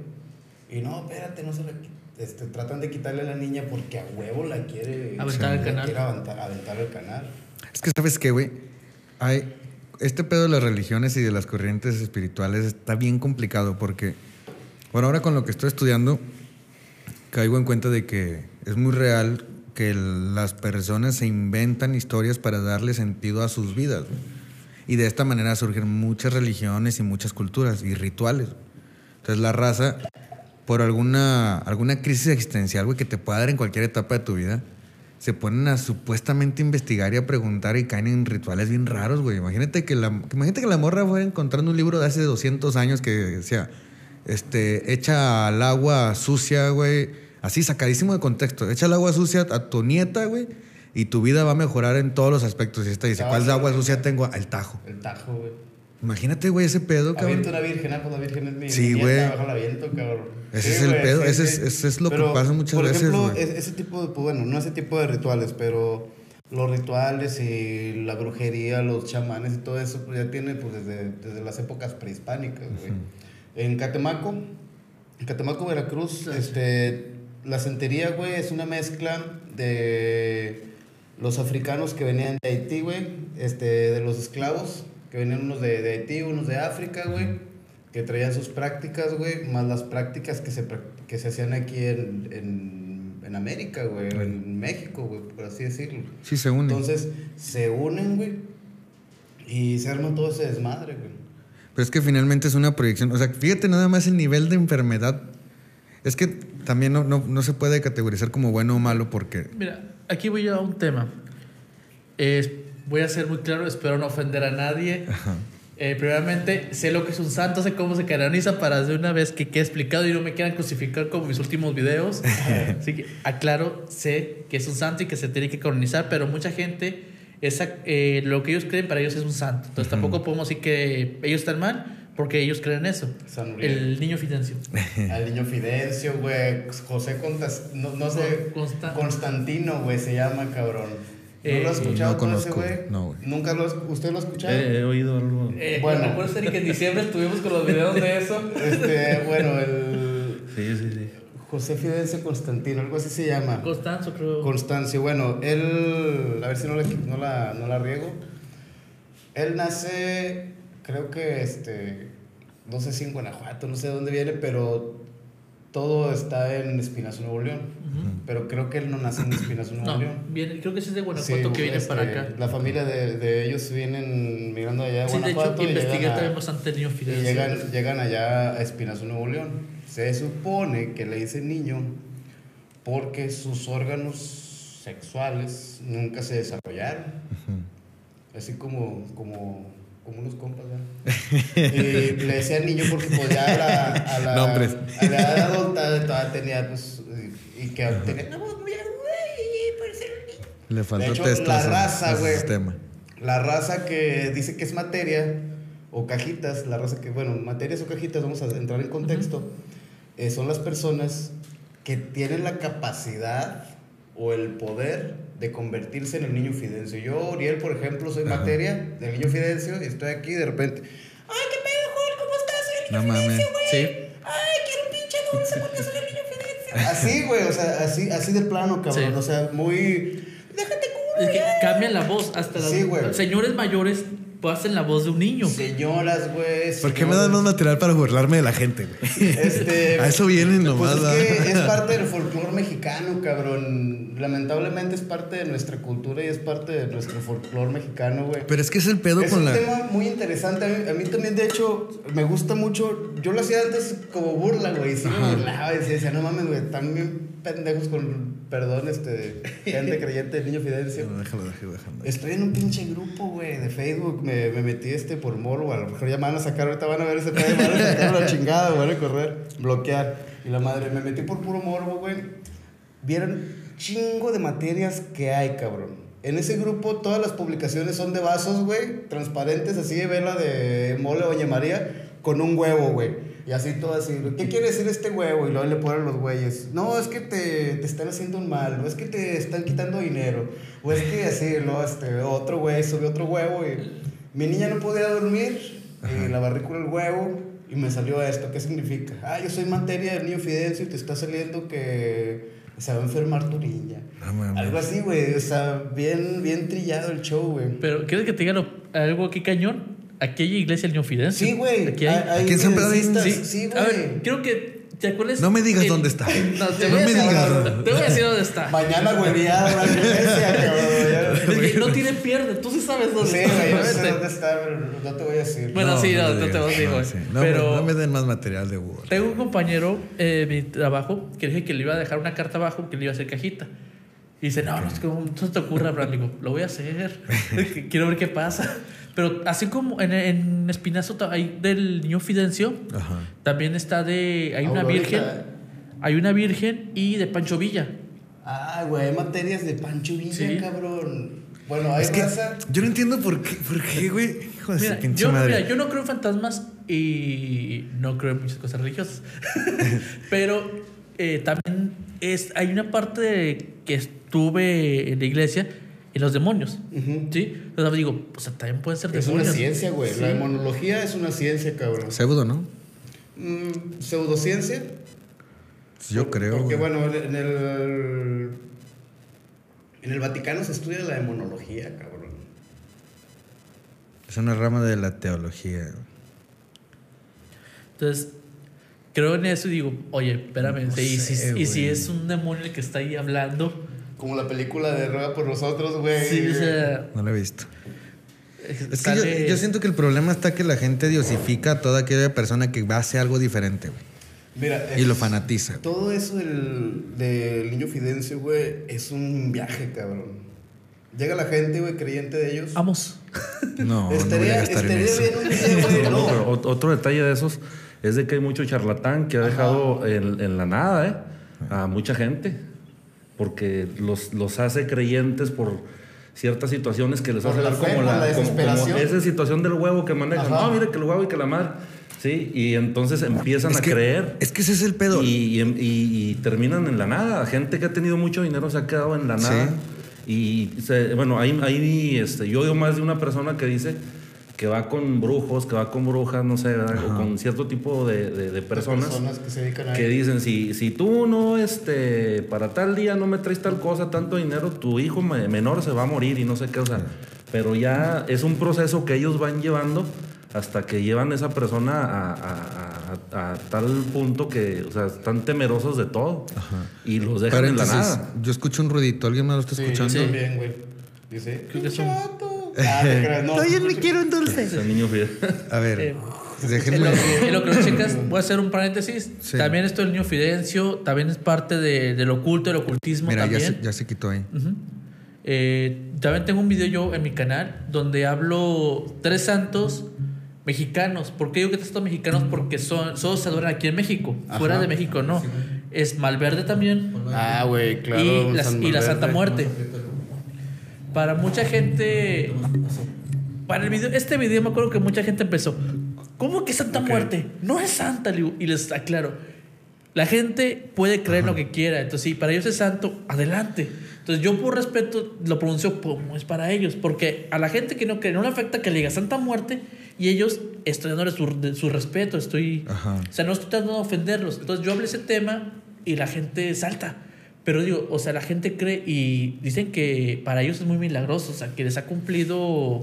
Y no, espérate, no se la este, tratan de quitarle a la niña porque a huevo la quiere Aventar al canal. quiere aventar, aventar al canal. Es que, ¿sabes qué, güey? Hay... Este pedo de las religiones y de las corrientes espirituales está bien complicado porque, bueno, ahora con lo que estoy estudiando, caigo en cuenta de que es muy real que las personas se inventan historias para darle sentido a sus vidas. Y de esta manera surgen muchas religiones y muchas culturas y rituales. Entonces la raza, por alguna, alguna crisis existencial, güey, que te pueda dar en cualquier etapa de tu vida, se ponen a supuestamente investigar y a preguntar y caen en rituales bien raros, güey. Imagínate que la, imagínate que la morra fuera encontrando un libro de hace 200 años que decía, este, echa al agua sucia, güey, así sacadísimo de contexto, echa al agua sucia a tu nieta, güey, y tu vida va a mejorar en todos los aspectos. Y esta dice, ¿cuál agua sucia tengo? El tajo. El tajo, güey. Imagínate, güey, ese pedo, cabrón. Aviento una virgen, ah, pues la virgen es mi Sí, güey. la viento, cabrón. Ese es el güey, pedo, sí, ese es- sí. es lo que Pero, pasa muchas por veces, ejemplo, güey. es- ese tipo de, pues, bueno, no ese tipo de rituales, pero los rituales y la brujería, los chamanes y todo eso, pues ya tiene pues desde, desde las épocas prehispánicas, güey. En Catemaco, en Catemaco, Veracruz, este, la santería, güey, es una mezcla de los africanos que venían de Haití, güey, este, de los esclavos, que venían unos de, de Haití, unos de África, güey, que traían sus prácticas, güey, más las prácticas que se, que se hacían aquí en, en, en América, güey, o en México, güey, por así decirlo. Sí, se une. Entonces, se unen, güey, y se arman todo ese desmadre, güey. Pero es que finalmente es una proyección. O sea, fíjate nada más el nivel de enfermedad. Es que también no, no, no se puede categorizar como bueno o malo porque... Mira, aquí voy a un tema. Es- voy a ser muy claro, espero no ofender a nadie. Eh, primeramente, sé lo que es un santo, sé cómo se canoniza para de una vez que quede explicado y no me quieran crucificar como mis últimos videos. Así que aclaro, sé que es un santo y que se tiene que canonizar, pero mucha gente, esa, eh, lo que ellos creen para ellos es un santo. Entonces tampoco podemos decir que ellos están mal porque ellos creen eso. San Uriel. El niño Fidencio. Al niño Fidencio, güey. José Contas, no, no sé. Consta- Constantino, güey, se llama, cabrón. ¿No lo Eh, has escuchado no con ese conozco, güey? no, güey. ¿Nunca lo has, ¿Usted lo ha escuchado? He, he oído algo. eh, Bueno. puede ser que en diciembre estuvimos con los videos de eso. Este, bueno, el Sí, sí, sí. José Fidencio Constantino, algo así se llama. Constanzo, creo. Constancio, bueno, él, a ver si no, le- no, la, no la riego. Él nace, creo que, este, no sé si en Guanajuato, no sé de dónde viene, pero todo está en Espinazo, Nuevo León. Pero creo que él no nace en Espinazo, Nuevo No, León. viene, creo que sí es de Guanajuato Sí, que viene este, para acá. La familia de, de ellos vienen migrando allá de Sí, de hecho, Guanajuato. y investigué también bastante niño y llegan, llegan allá a Espinazo, Nuevo León. Se supone que le dicen niño porque sus órganos sexuales nunca se desarrollaron. Así como, como, como unos compas, ¿verdad? Y le decían niño porque pues ya a la, a la, Nombres. a la edad adulta todavía tenía pues, y y que tenía una voz muy. Le faltó hecho, testas la raza, güey. sistema. La raza que dice que es materia o cajitas, la raza que, bueno, materias o cajitas, vamos a entrar en contexto, eh, son las personas que tienen la capacidad o el poder de convertirse en el niño Fidencio. Yo, Uriel, por ejemplo, soy materia del niño Fidencio y estoy aquí y de repente, ¡ay, qué pedo, Joel! ¿Cómo estás? Soy el niño No mames. Fidencio, güey. Sí. ¡Ay, quiero un pinche dulce porque soy el niño Fidencio! Así, güey, o sea, así, así de plano, cabrón. Sí. O sea, muy... ¡Déjate culo, Es que cambian la voz. Hasta las Sí, güey. señores mayores hacen la voz de un niño. Señoras, güey. ¿Por qué me dan más material para burlarme de la gente, güey? Este, A eso vienen nomás, Pues es que es parte del folclore mexicano, cabrón. Lamentablemente es parte de nuestra cultura y es parte de nuestro folclore mexicano, güey. Pero es que es el pedo Es con un la. tema muy interesante. A mí, a mí también, de hecho, me gusta mucho. Yo lo hacía antes como burla, güey. Sí me burlaba y decía, no mames, güey, están bien pendejos con, perdón, este, gente creyente del niño Fidencio. No, déjalo, déjalo, déjalo. Estoy en un pinche grupo, güey, de Facebook. Me, me metí este por morbo. A lo mejor ya me van a sacar, ahorita van a ver ese pedo, me van a sacar la chingada, me van a correr, bloquear. Y la madre, me metí por puro morbo, güey. Vieron chingo de materias que hay, cabrón. En ese grupo todas las publicaciones son de vasos, güey, transparentes, así de vela de mole Doña María, con un huevo, güey. Y así todo así, ¿qué quiere decir este huevo? Y luego le ponen los güeyes. No, es que te, te están haciendo un mal, o es que te están quitando dinero, o es que así, luego este, otro güey subió otro huevo y mi niña no podía dormir y la barrí con el huevo y me salió esto. ¿Qué significa? Ah, yo soy materia del niño Fidencio y te está saliendo que se va a enfermar tu niña. No. Algo así, güey. O sea, bien, bien trillado el show, güey. Pero, ¿quieres que te diga lo- algo aquí cañón? Aquí hay iglesia del niño Fidencio. Sí, güey. Aquí hay. Hay- hay Aquí en San Pedro. Sí, Sí, A ver, güey. quiero que te acuerdes. No me digas el- dónde está. No, te No voy a me decir- digas. Te voy a decir dónde está. Mañana hueveada la iglesia, cabrón. Es que no tiene pierde, tú sí sabes dónde Sí, está. no sé Vete. dónde está, pero no te voy a decir. Bueno, sí, no, te digas. voy a decir, sí. No, Pero- me, no me den más material de Google. Tengo un compañero eh, de mi trabajo que dije que le iba a dejar una carta abajo que le iba a hacer cajita. Y dice, no, no, es que no se te ocurra, Abraham. Digo, lo voy a hacer. Quiero ver qué pasa. Pero así como en, en Espinazo hay del niño Fidencio, Ajá. también está de... Hay una Aurorita. virgen. Hay una virgen y de Pancho Villa. Ah, güey, hay materias de Pancho Villa, Sí. cabrón. Bueno, hay Es que raza. yo no entiendo por qué, por qué, güey. Hijo de Mira su pinche yo, madre. mira, yo no creo en fantasmas y no creo en muchas cosas religiosas. Pero eh, también es, hay una parte de que estuve en la iglesia en los demonios. ¿Sí? Entonces digo, o sea, también pueden ser Es una demonios. ciencia, güey. Sí. La demonología es una ciencia, cabrón. Pseudo, ¿no? Mm, pseudociencia. Yo creo. Porque, güey. bueno, en el. En el Vaticano se estudia la demonología, cabrón. Es una rama de la teología. Entonces, creo en eso y digo, oye, espérame, No y, si, y es un demonio el que está ahí hablando, Como la película de Rueda por nosotros, güey. sí, o sea, No lo he visto. Es que yo, yo siento que el problema está que la gente diosifica a toda aquella persona que hace algo diferente, güey. Mira, Y lo fanatiza. Todo eso del, del niño Fidencio, güey, es un viaje, cabrón. Llega la gente, güey, creyente de ellos. Vamos. No, no voy estaría a estaría bien un día, güey, No, no. pero ot- otro detalle de esos es de que hay mucho charlatán que ha dejado en, en la nada ¿eh? a mucha gente. Porque los, los hace creyentes por ciertas situaciones que les hace la ver como la, la como- esa situación del huevo que manejan. Ajá. No, mire que el huevo y que la madre. Sí, y entonces empiezan Es a que, creer. es que ese es el pedo. Y, y- y- y terminan en la nada. Gente que ha tenido mucho dinero se ha quedado en la Sí. nada. Y se- bueno, ahí, ahí este, yo oigo más de una persona que dice que va con brujos, que va con brujas, no sé, ¿verdad? o con cierto tipo de, de- de personas, personas que se dedican a que dicen, si, si tú no, este, para tal día no me traes tal cosa, tanto dinero, tu hijo me- menor se va a morir y no sé qué, o sea, pero ya es un proceso que ellos van llevando hasta que llevan a esa persona a, a- a- a tal punto que, o sea, están temerosos de todo y los dejan en la nada. yo escucho un ruidito, ¿alguien más lo está Sí, escuchando? yo también, güey. Dice, Creo que son-. Ah, no. quiero un dulce. Ese niño fiel. A ver, Eh, En déjenme. en lo que lo checas, voy a hacer un paréntesis. Sí. También esto del niño Fidencio, también es parte de, del oculto, del ocultismo Mira, ya también. se, ya se quitó ahí. Eh, también tengo un video yo en mi canal donde hablo tres santos mexicanos. ¿Por qué digo que tres santos mexicanos? Porque son, solo se adoran aquí en México. Fuera de México no. Es Malverde también Ah, güey, claro. y, la, y. Santa Muerte. Para mucha gente. Para el video, este video me acuerdo que mucha gente empezó. ¿Cómo que Santa. Muerte? No es santa, y les aclaro. La gente puede creer lo que quiera. Entonces, si para ellos es santo, adelante. Entonces, yo por respeto lo pronuncio como es para ellos. Porque a la gente que no cree, no le afecta que le diga Santa Muerte y ellos estoy dándole su, su respeto. Estoy. Ajá. O sea, no estoy tratando de ofenderlos. Entonces, yo hablé ese tema y la gente salta. Pero digo, o sea, la gente cree y dicen que para ellos es muy milagroso. O sea, que les ha cumplido.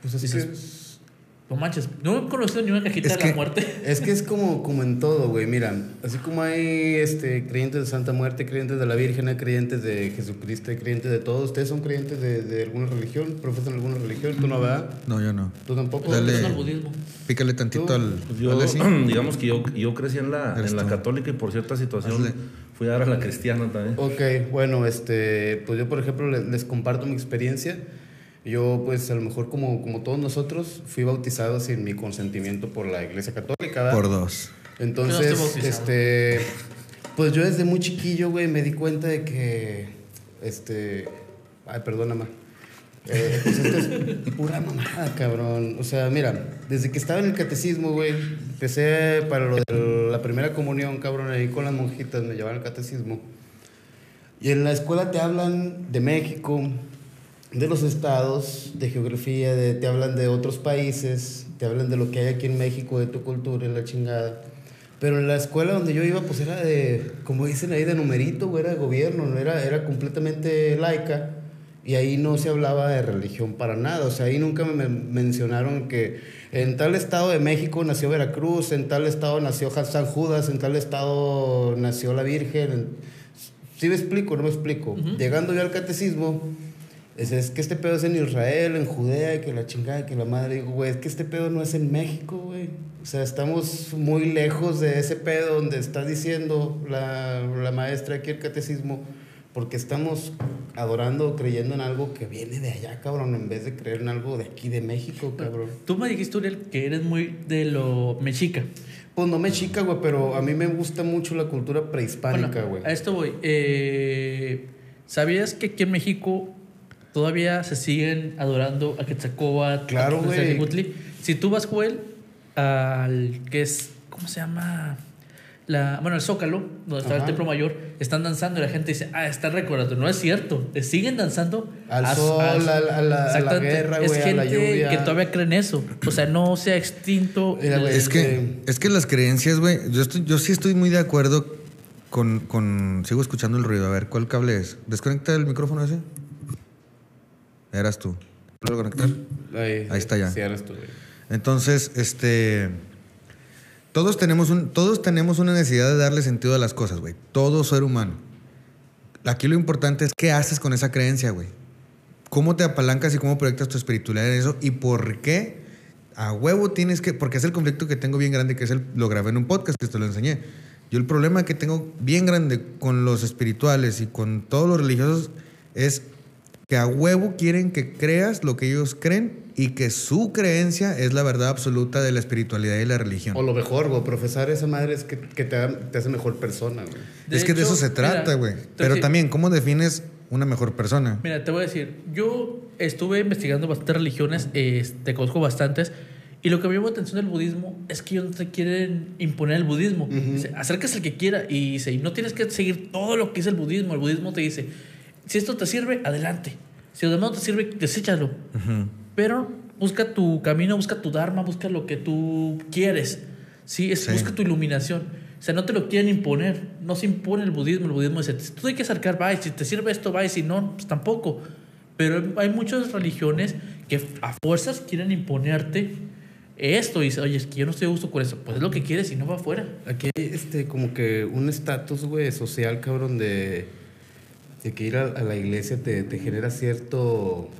Pues dices, que- no manches, no he conocido ni una cajita Es de la muerte. Es que es como, como en todo, güey. Mira, así como hay este, creyentes de Santa Muerte, creyentes de la Virgen, hay creyentes de Jesucristo, hay creyentes de todo. ¿Ustedes son creyentes de, de alguna religión? ¿Profesan alguna religión? ¿Tú no, verdad? No, yo no. ¿Tú tampoco? Dale. Eso es el budismo. Pícale tantito Tú, al. Pues yo, así. digamos que yo, yo crecí en la, en la católica y por cierta situación Hazle. Fui a dar a la cristiana también. Ok, bueno, este, pues yo por ejemplo les, les comparto mi experiencia. Yo pues a lo mejor como, como todos nosotros fui bautizado sin mi consentimiento por la iglesia católica, ¿verdad? Por dos. No Entonces, este, pues yo desde muy chiquillo, güey, me di cuenta de que, este, ay, perdóname. Eh, pues esto es pura mamada, cabrón. O sea, mira, desde que estaba en el catecismo, güey, empecé para lo de la primera comunión, cabrón, ahí con las monjitas, me llevaban al catecismo. Y en la escuela te hablan de México, de los estados, de geografía, de, te hablan de otros países, te hablan de lo que hay aquí en México, de tu cultura y la chingada. Pero en la escuela donde yo iba, pues era de, como dicen ahí, de numerito, güey, era de gobierno, no era, era completamente laica. Y ahí no se hablaba de religión para nada. O sea, ahí nunca me men- mencionaron que en tal estado de México nació Veracruz, en tal estado nació San Judas, en tal estado nació la Virgen. en- ¿Sí me explico? No me explico. Llegando yo al catecismo, es, es que este pedo es en Israel, en Judea, que la chingada, que la madre. Digo, güey, es que este pedo no es en México, güey. O sea, estamos muy lejos de ese pedo donde está diciendo la, la maestra aquí el catecismo, porque estamos adorando, creyendo en algo que viene de allá, cabrón, en vez de creer en algo de aquí, de México, cabrón. Tú me dijiste, Uriel, que eres muy de lo mexica. Pues no me chica, güey, pero a mí me gusta mucho la cultura prehispánica, Bueno, güey. a esto voy. Eh, ¿Sabías que aquí en México todavía se siguen adorando a Quetzalcóatl? Claro, a güey. Si tú vas, Joel, al que es, ¿cómo se llama? La, bueno, el Zócalo, donde está el. Templo Mayor, están danzando y la gente dice, ah, están recordando. No es cierto, te siguen danzando Al a- sol, a- a la- a la- guerra, Es güey, a la gente lluvia. que todavía cree en eso. O sea, no se ha extinto. Mira, Es que, Este- es que las creencias, güey, yo, estoy, yo sí estoy muy de acuerdo con, con... Sigo escuchando el ruido. A ver, ¿cuál cable es? ¿Desconecta el micrófono ese? Eras tú. ¿Puedo conectar? Ahí, Ahí está ya. Sí, eres tú, güey. Entonces, este... Todos tenemos, un, todos tenemos una necesidad de darle sentido a las cosas, güey. Todo ser humano. Aquí lo importante es qué haces con esa creencia, güey. ¿Cómo te apalancas y cómo proyectas tu espiritualidad en eso? ¿Y por qué a huevo tienes que...? Porque es el conflicto que tengo bien grande, que es el... Lo grabé en un podcast, que te lo enseñé. Yo el problema que tengo bien grande con los espirituales y con todos los religiosos es que a huevo quieren que creas lo que ellos creen y que su creencia es la verdad absoluta de la espiritualidad y la religión. O lo mejor, güey, profesar esa madre es que, que te, te hace mejor persona, güey. Es que de hecho, eso se trata, güey. Pero también, ¿cómo defines una mejor persona? Mira, te voy a decir, yo estuve investigando bastantes religiones, eh, te conozco bastantes, y lo que me llamó la atención del budismo es que ellos no te quieren imponer el budismo. Dice, acércase al que quiera, y dice, y no tienes que seguir todo lo que es el budismo. El budismo te dice, Si esto te sirve, adelante. Si lo demás no te sirve, deséchalo. Pero busca tu camino, busca tu dharma, busca lo que tú quieres. Sí, es, Sí. busca tu iluminación. O sea, no te lo quieren imponer. No se impone el budismo. El budismo dice, tú hay que acercar, va, si te sirve esto, va, y si no, pues tampoco. Pero hay muchas religiones que a fuerzas quieren imponerte esto. Y dice, oye, es que yo no estoy a gusto con eso. Pues es lo que quieres y no va afuera. Aquí hay este, como que un estatus, güey, social, cabrón, de, de que ir a, a la iglesia te, te genera cierto,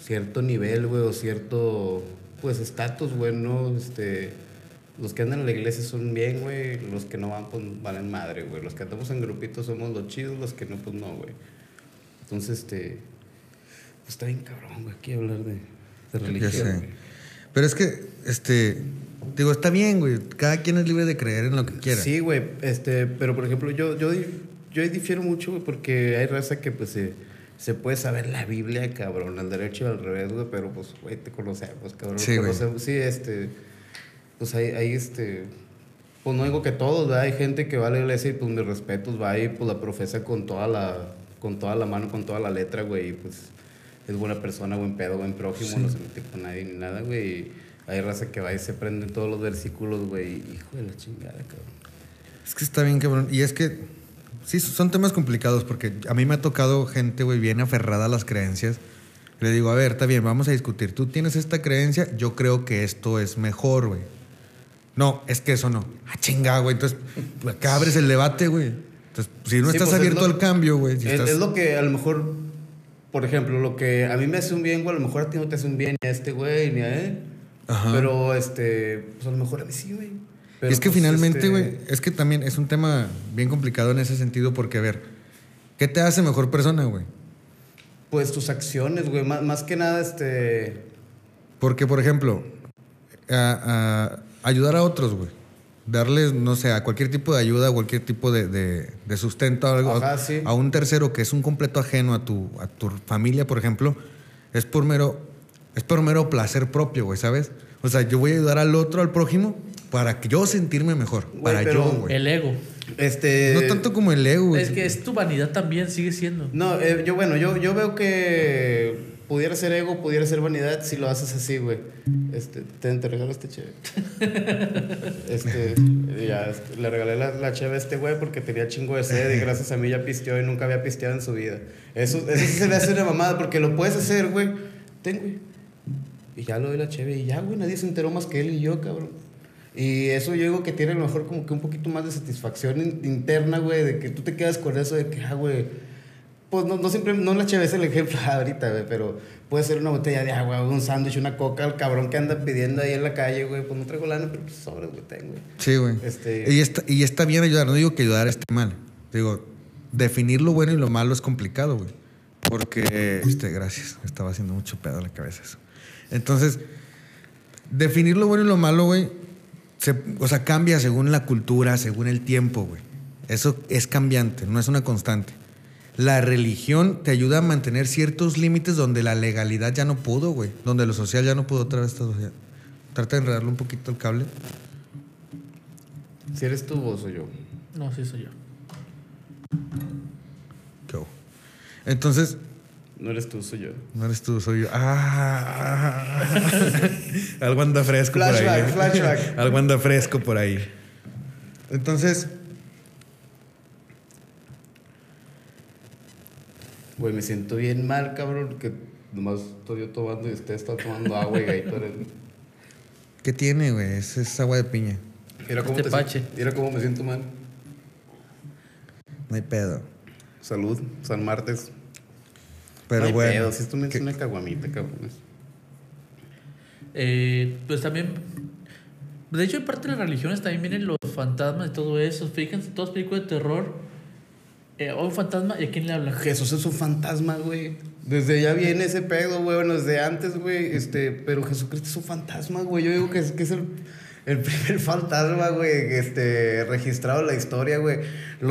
cierto nivel, güey, o cierto, pues, estatus, güey, ¿no? Este, los que andan en la iglesia son bien, güey, los que no van, pues, valen madre, güey. Los que andamos en grupitos somos los chidos, los que no, pues, no, güey. Entonces, este, pues, está bien cabrón, güey, aquí hablar de, de religión. Pero es que, este, digo, está bien, güey. Cada quien es libre de creer en lo que quiera. Sí, güey, este, pero por ejemplo, yo, yo, yo ahí difiero mucho, güey, porque hay raza que pues se, se puede saber la Biblia, cabrón, al derecho y al revés, güey, pero pues, güey, te conocemos, cabrón. Sí, conocemos, sí, este, pues hay, hay este, pues no digo que todos, ¿verdad? Hay gente que va a la iglesia y pues mis respetos, va y pues la profesa con toda la, con toda la mano, con toda la letra, güey, y pues es buena persona, buen pedo, buen prójimo, no se mete con nadie ni nada, güey. Hay raza que va y se prende todos los versículos, güey, y hijo de la chingada, cabrón. Es que está bien, cabrón. Y es que, sí, son temas complicados porque a mí me ha tocado gente, güey, bien aferrada a las creencias. Le digo, a ver, está bien, vamos a discutir. Tú tienes esta creencia, yo creo que esto es mejor, güey. No, es que eso no. Ah, chinga, güey. Entonces, acá abres el debate, güey. Entonces, si no Sí, estás pues, es abierto lo- al cambio, güey. si es, estás- es lo que a lo mejor, por ejemplo, lo que a mí me hace un bien, güey, a lo mejor a ti no te hace un bien ni a este güey, ni a él. Ajá. Pero, este, pues a lo mejor a mí sí, güey. Pero, es que pues, finalmente, este, güey, es que también es un tema bien complicado en ese sentido porque, a ver, ¿qué te hace mejor persona, güey? Pues tus acciones, güey, más, más que nada, este... Porque, por ejemplo, a- a ayudar a otros, güey. Darles, no sé, a cualquier tipo de ayuda, cualquier tipo de, de- de sustento algo- Ajá, sí. a un tercero que es un completo ajeno a tu, a tu familia, por ejemplo, es por mero, es por mero placer propio, güey, ¿sabes? O sea, yo voy a ayudar al otro, al prójimo, para que yo sentirme mejor. Para yo, güey. El ego. Este... No tanto como el ego, güey. Es que es tu vanidad también, sigue siendo. No, eh, yo, bueno, yo, yo veo que pudiera ser ego, pudiera ser vanidad si lo haces así, güey. Este, te, te regalo este cheve. este, ya, este, le regalé la, la cheve a este güey porque tenía chingo de sed y gracias a mí ya pisteó y nunca había pisteado en su vida. Eso, eso sí se me hace una mamada porque lo puedes hacer, güey. Ten, güey. Y ya lo doy la cheve y ya, güey, nadie se enteró más que él y yo, cabrón. Y eso yo digo que tiene a lo mejor como que un poquito más de satisfacción in- interna, güey, de que tú te quedas con eso de que, ah, güey, pues no, no siempre, no la cheve es el ejemplo ahorita, güey, pero puede ser una botella de agua, un sándwich, una coca, el cabrón que anda pidiendo ahí en la calle, güey, pues no traigo lana, pero pues sobres, güey, tengo, güey. Sí, güey. Este- Y, está, y está bien ayudar. No digo que ayudar esté mal. Digo, definir lo bueno y lo malo es complicado, güey. Porque, este, gracias. Me estaba haciendo mucho pedo en la cabeza eso. Entonces, definir lo bueno y lo malo, güey, se- o sea, cambia según la cultura, según el tiempo, güey. Eso es cambiante, no es una constante. La religión te ayuda a mantener ciertos límites donde la legalidad ya no pudo, güey. Donde lo social ya no pudo otra vez. Trata de enredarle un poquito el cable. Si eres tú vos o yo. No, sí soy yo. ¿Qué hubo? Entonces, No eres tú, soy yo. no eres tú, soy yo. Ah, algo anda fresco por Flashback, ahí. flashback. Algo anda fresco por ahí. Entonces, Güey, me siento bien mal, cabrón, que nomás estoy yo tomando y usted está tomando agua y Gatorade. ¿qué tiene, güey? Es, es agua de piña. Mira cómo, Este te pache. mira cómo me siento mal. No hay pedo. Salud, San Martes. Pero no hay bueno. pedo, si esto me es ¿qué- una caguamita, cabrones. Eh, pues también. De hecho, en parte de las religiones también vienen los fantasmas y todo eso. Fíjense, todas películas de terror. Eh, hay un fantasma y a quién le habla. Jesús es un fantasma, güey. Desde ya viene ese pedo, güey. Bueno, desde antes, güey. Este, pero Jesucristo es un fantasma, güey. Yo digo que es, que es el, el primer fantasma, güey, este, registrado en la historia, güey.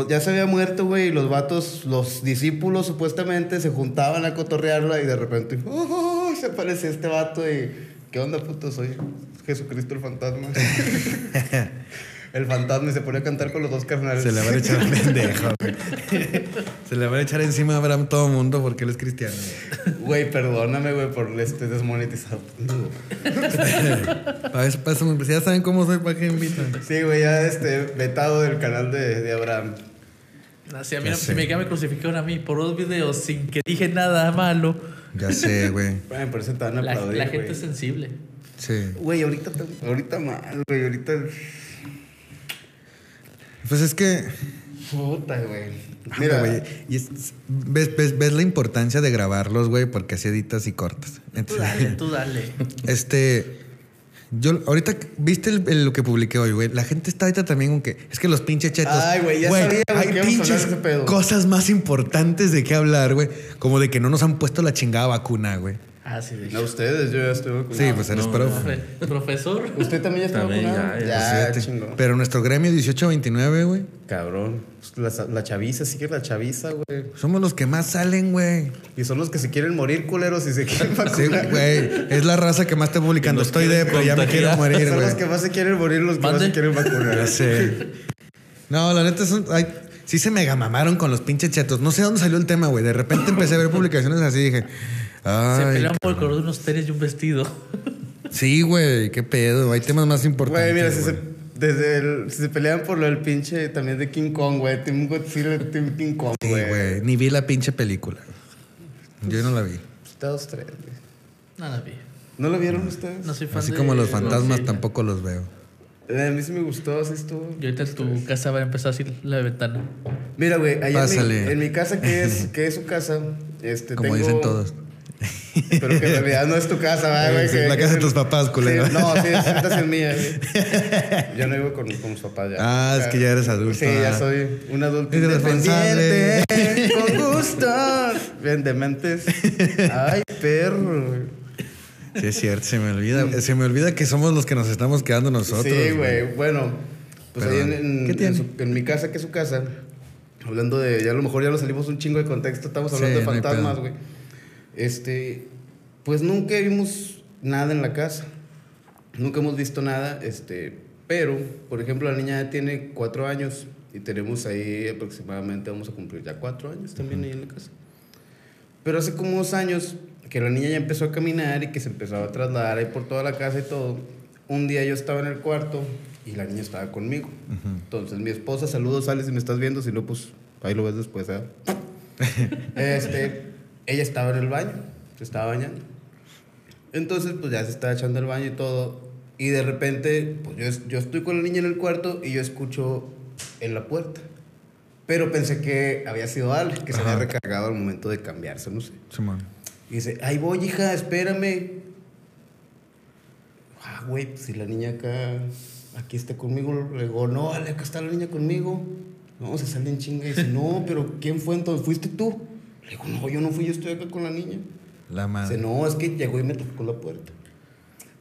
Ya se había muerto, güey, y los vatos, los discípulos supuestamente se juntaban a cotorrearla y de repente, ¡oh! se aparece este vato y, ¿qué onda, puto? Soy Jesucristo el fantasma. el fantasma y se pone a cantar con los dos carnales. Se le van a echar al pendejo, güey. Se le van a echar encima a Abraham todo el mundo porque él es cristiano. Güey, perdóname, güey, por este desmonetizado. Para eso, para eso, ya saben cómo soy, ¿para qué me invitan? Sí, güey, ya este, vetado del canal de, de Abraham. Así, a mí Ya me, me crucificaron a mí por dos videos sin que dije nada malo. Ya sé, güey. Güey, por eso te van a La, aplaudir, la güey. gente es sensible. Sí. Güey, ahorita, ahorita mal, güey, ahorita... Pues es que, Puta, güey. mira, güey, y es- ves, ves, ves la importancia de grabarlos, güey, porque así editas y cortas. Tú dale, tú dale. Este. Yo, ahorita, ¿viste el- el- lo que publiqué hoy, güey? La gente está ahorita también con que. Es que los pinches chetos. Ay, güey, ya sabía, güey, Hay que íbamos a hablar de pinches cosas más importantes de qué hablar, güey. Como de que no nos han puesto la chingada vacuna, güey. Ah, sí, de no ustedes, yo ya estoy vacunado. Sí, pues eres no, profe. Profe- Profesor. ¿Usted también ya está También, vacunado? ya, Ya, Fíjate. chingón. Pero nuestro gremio 18-29, güey. Cabrón. La, la chaviza, sigue la chaviza, güey. Somos los que más salen, güey. Y son los que se quieren morir, culeros, y se quieren Sí, vacunar. güey. Es la raza que más está publicando. Estoy de, pero ya me quiero contagiar. morir, son los que más se quieren morir, los que más Mande. se quieren vacunar. Sé. No, la neta son. ay, sí se mega mamaron con los pinches chetos. No sé dónde salió el tema, güey. De repente empecé a ver publicaciones así y dije. Se Ay, pelean por el color de unos tenis y un vestido. sí, güey, qué pedo. Hay temas más importantes. Güey, mira, si se, güey. desde el, si se pelean por lo del pinche también de King Kong, güey. Team Godzilla, Team King Kong, Sí, güey. güey. Ni vi la pinche película. Yo no la vi. Dos, tres, güey. Nada, vi. ¿No lo vieron ustedes? No soy fan Así de como los fantasmas Godzilla. tampoco los veo. Eh, A mí sí me gustó, así estuvo. Y ahorita en tu casa va a empezar así la ventana. Mira, güey, allá en mi, en mi casa, que es, que es su casa, este, Como tengo- dicen todos. Pero que en realidad no es tu casa, ¿verdad, güey. Sí, Que- la que casa es de tus papás, culero. Sí, no, sí, esta sí es mía, güey. Yo no vivo con, con mis papás ya. Ah, es que ya eres adulto, Sí, ya ah. soy un adulto Es independiente. con gusto. Bien dementes. Ay, perro. güey. Sí, es cierto. Se me olvida. Se me olvida que somos los que nos estamos quedando nosotros. Sí, güey. Bueno, pues ahí en, Perdón. en- ¿Qué en tiene? su- en mi casa, que es su casa, hablando de, ya a lo mejor ya nos salimos un chingo de contexto, estamos hablando Sí, de fantasmas, güey. Este, pues nunca vimos nada en la casa. Nunca hemos visto nada, este, pero, por ejemplo, la niña tiene cuatro años y tenemos ahí aproximadamente, vamos a cumplir ya cuatro años también ahí en la casa. Pero hace como dos años que la niña ya empezó a caminar y que se empezó a trasladar ahí por toda la casa y todo. Un día yo estaba en el cuarto y la niña estaba conmigo. Entonces mi esposa, saludos, sale si me estás viendo, si no, pues ahí lo ves después. ¿eh? este, ella estaba en el baño, se estaba bañando. Entonces, pues ya se estaba echando el baño y todo. Y de repente, pues yo, yo estoy con la niña en el cuarto y yo escucho en la puerta. Pero pensé que había sido Ale, que se había recargado al momento de cambiarse, no sé. Y dice, ahí voy, hija, espérame. Ah, güey, pues si la niña acá, aquí está conmigo, le digo, no, Ale, acá está la niña conmigo. No, se sale en chinga y dice, no, pero ¿quién fue entonces? ¿Fuiste tú? Le digo, no, yo no fui, yo estoy acá con la niña. La Dice, madre. no, es que llegó y me tocó la puerta.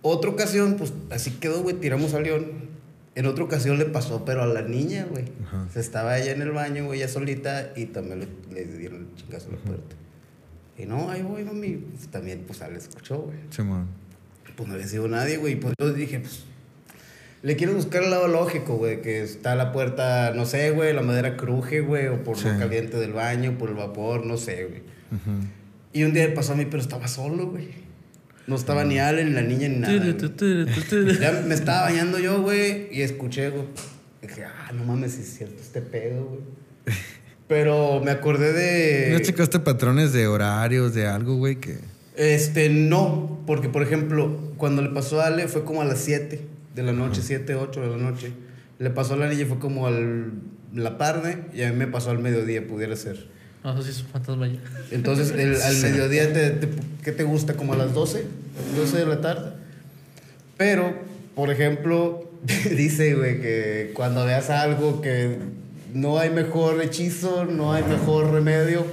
Otra ocasión, pues así quedó, güey, tiramos a León. En otra ocasión le pasó, pero a la niña, güey. Se estaba ella en el baño, güey, ella solita, y también le, le dieron el chingazo a la puerta. Y no, ahí voy, mami. También, pues, Ale escuchó, güey. Simón. Pues no había sido nadie, güey. Pues yo dije, pues, le quiero buscar el lado lógico, güey, que está la puerta, no sé, güey, la madera cruje, güey, o por Sí. lo caliente del baño, por el vapor, no sé, güey. Ujú. Y un día pasó a mí, pero estaba solo, güey. No estaba ni Ale, ni la niña, ni nada. Ya me estaba bañando yo, güey, y escuché, güey. Dije, ah, no mames, es cierto este pedo, güey. Pero me acordé de. ¿No checaste patrones de horarios, de algo, güey? Que... Este, no, porque por ejemplo, cuando le pasó a Ale fue como a las 7 de la noche, 7, 8 de la noche. Le pasó a la niña y fue como al la tarde y a mí me pasó al mediodía, pudiera ser. No, eso sí es un fantasma ya. Entonces, el- al mediodía, te, te- ¿qué te gusta? Como a las 12, 12 de la tarde. Pero, por ejemplo, dice, güey, que cuando veas algo que no hay mejor hechizo, no hay mejor remedio,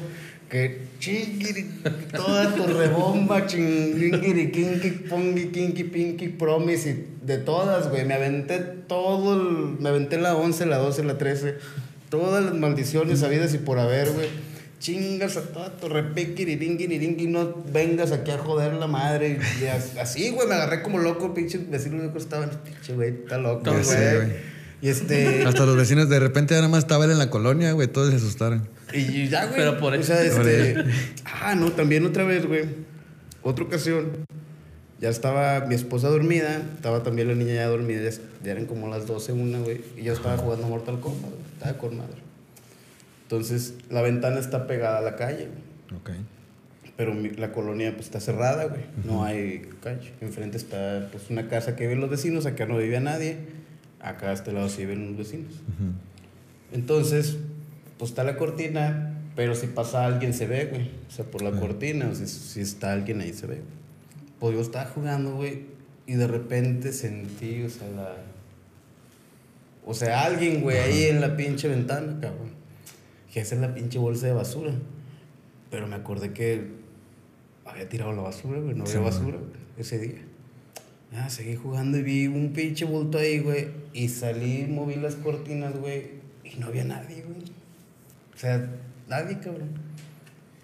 que chingiri, toda tu rebomba, chingiri, kinky, pongi, kinky, pinky, promise, y de todas, güey. Me aventé todo, el- me aventé la 11, la 12, la 13, todas las maldiciones habidas y por haber, güey. Chingas a toda tu repiquiriringuiriringui, no vengas aquí a joder la madre. Y as- así, güey, me agarré como loco, pinche vecino de estaba, pinche güey, está loco, güey. Y este. Hasta los vecinos de repente ya nada más estaba él en la colonia, güey, todos se asustaron. Y ya, güey. Pero por O eso. sea, Por este. Ah, no, también otra vez, güey. Otra ocasión. Ya estaba mi esposa dormida, estaba también la niña ya dormida, ya, eran como las 12, una, güey. Y yo estaba jugando Mortal Kombat, güey. Estaba con madre. Entonces, la ventana está pegada a la calle, güey. Ok. Pero mi- la colonia pues, está cerrada, güey. No hay calle. Enfrente está pues, una casa que viven los vecinos. Acá no vivía nadie. Acá a este lado sí viven los vecinos. Entonces, pues está la cortina, pero si pasa alguien se ve, güey. O sea, por la cortina, o sea, si está alguien ahí se ve. Pues yo estaba jugando, güey, y de repente sentí, o sea, la... O sea, alguien, güey, ahí en la pinche ventana, cabrón. Que esa es la pinche bolsa de basura. Pero me acordé que había tirado la basura, güey. No había Sí, basura, güey, ese día. Ah, seguí jugando y vi un pinche bulto ahí, güey. Y salí, moví las cortinas, güey. Y no había nadie, güey. O sea, nadie, cabrón.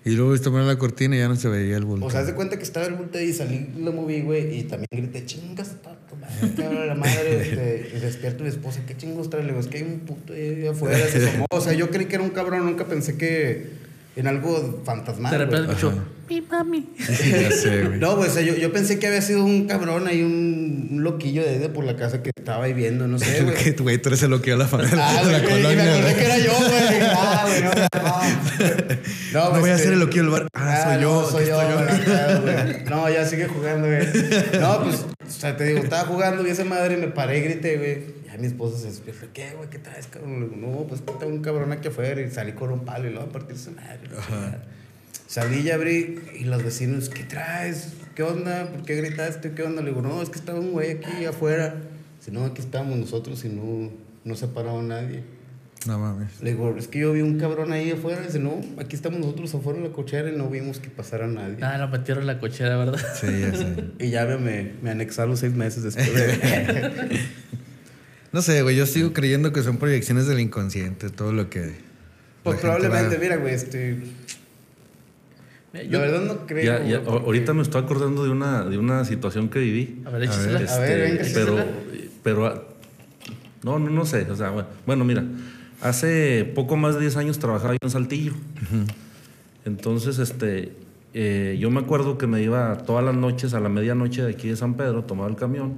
Y luego viste poner la cortina y ya no se veía el bulto. O sea, haz de cuenta que estaba el bulto ahí y salí, lo moví, güey. Y también grité, chingas, pa, tu madre, cabrón, la madre. Este, y despierto a mi esposa, ¿qué chingos trae? Le digo, es que hay un puto ahí afuera, se asomó. O sea, yo creí que era un cabrón, nunca pensé que en algo fantasmal. De repente mi mami. ya sé, güey. No, pues yo, yo pensé que había sido un cabrón ahí, un, un loquillo de de por la casa que estaba ahí viendo, no sé, güey. Que, güey, tú eres el loquillo de la familia Ah, de la güey, y me colonia. acordé güey. que era yo, güey. Ah, güey, no, no. No pues, voy a este- ser el loquillo del bar. Ah, soy no, yo. soy yo, güey, claro, güey. No, ya sigue jugando, güey. No, pues, o sea, te digo, estaba jugando, vi esa madre, me paré y grité, güey. Ya mi esposa se despierta. ¿Qué, güey? ¿Qué traes, cabrón? Le digo, no, pues tengo un cabrón aquí afuera y salí con un palo y luego a partirse madre. Salí y abrí y los vecinos, ¿qué traes? ¿Qué onda? ¿Por qué gritaste? ¿Qué onda? Le digo, no, es que estaba un güey aquí afuera. Si no, aquí estábamos nosotros y no, no se ha parado nadie. No mames. Le digo, es que yo vi un cabrón ahí afuera. Dice, no, aquí estamos nosotros afuera en la cochera y no vimos que pasara nadie. Ah, lo metieron en la cochera, ¿verdad? Sí, ya sé. Y ya me, me, anexaron seis meses después de... No sé, güey, yo sigo creyendo que son proyecciones del inconsciente, todo lo que. pues probablemente, va- mira, güey, este... Mira, La yo- verdad no creo. Ya, ya, porque- ahorita me estoy acordando de una, de una situación que viví. A ver, échasela. A ver, venga, Este, pero, échasela. pero, ah, no, no, no sé. O sea, bueno, mira, hace poco más de 10 años trabajaba yo en Saltillo. Entonces, este, eh, yo me acuerdo que me iba todas las noches a la medianoche de aquí de San Pedro, tomaba el camión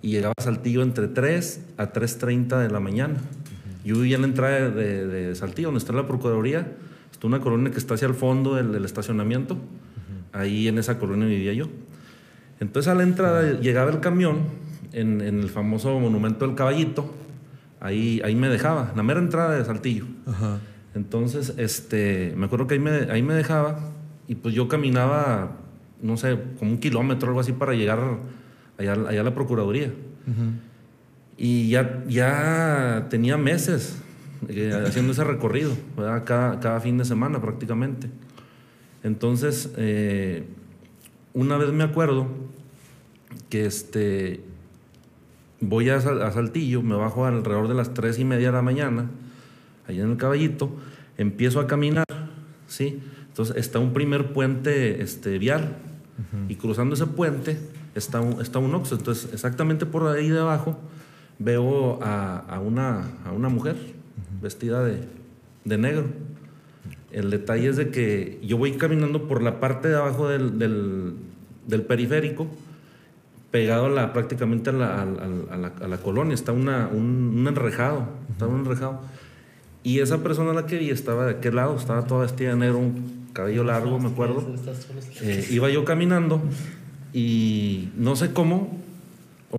y llegaba a Saltillo entre 3 a 3.30 de la mañana. Yo vivía en la entrada de, de Saltillo, donde está la Procuraduría. Está una colonia que está hacia el fondo del, del estacionamiento. Ahí en esa colonia vivía yo. Entonces a la entrada llegaba el camión en, en el famoso monumento del caballito. Ahí, ahí me dejaba, la mera entrada de Saltillo. Entonces, este, me acuerdo que ahí me, ahí me dejaba y pues yo caminaba, no sé, como un kilómetro o algo así para llegar allá, allá a la Procuraduría. Y ya, ya tenía meses eh, haciendo ese recorrido, ¿verdad? Cada, cada fin de semana prácticamente. Entonces, eh, una vez me acuerdo que este, voy a, a Saltillo, me bajo alrededor de las tres y media de la mañana, allá en el caballito, empiezo a caminar, ¿sí? Entonces está un primer puente este, vial y cruzando ese puente está un, está un Oxxo. Entonces exactamente por ahí de abajo veo a, a una, a una mujer vestida de, de negro. El detalle es de que yo voy caminando por la parte de abajo del, del- del periférico, pegado a la, prácticamente a la, a la- a la- a la colonia. Está una, un, un enrejado, está un enrejado. Y esa persona a la que vi estaba de aquel lado, estaba toda vestida de negro, un cabello largo, me acuerdo. Eh, iba yo caminando y no sé cómo,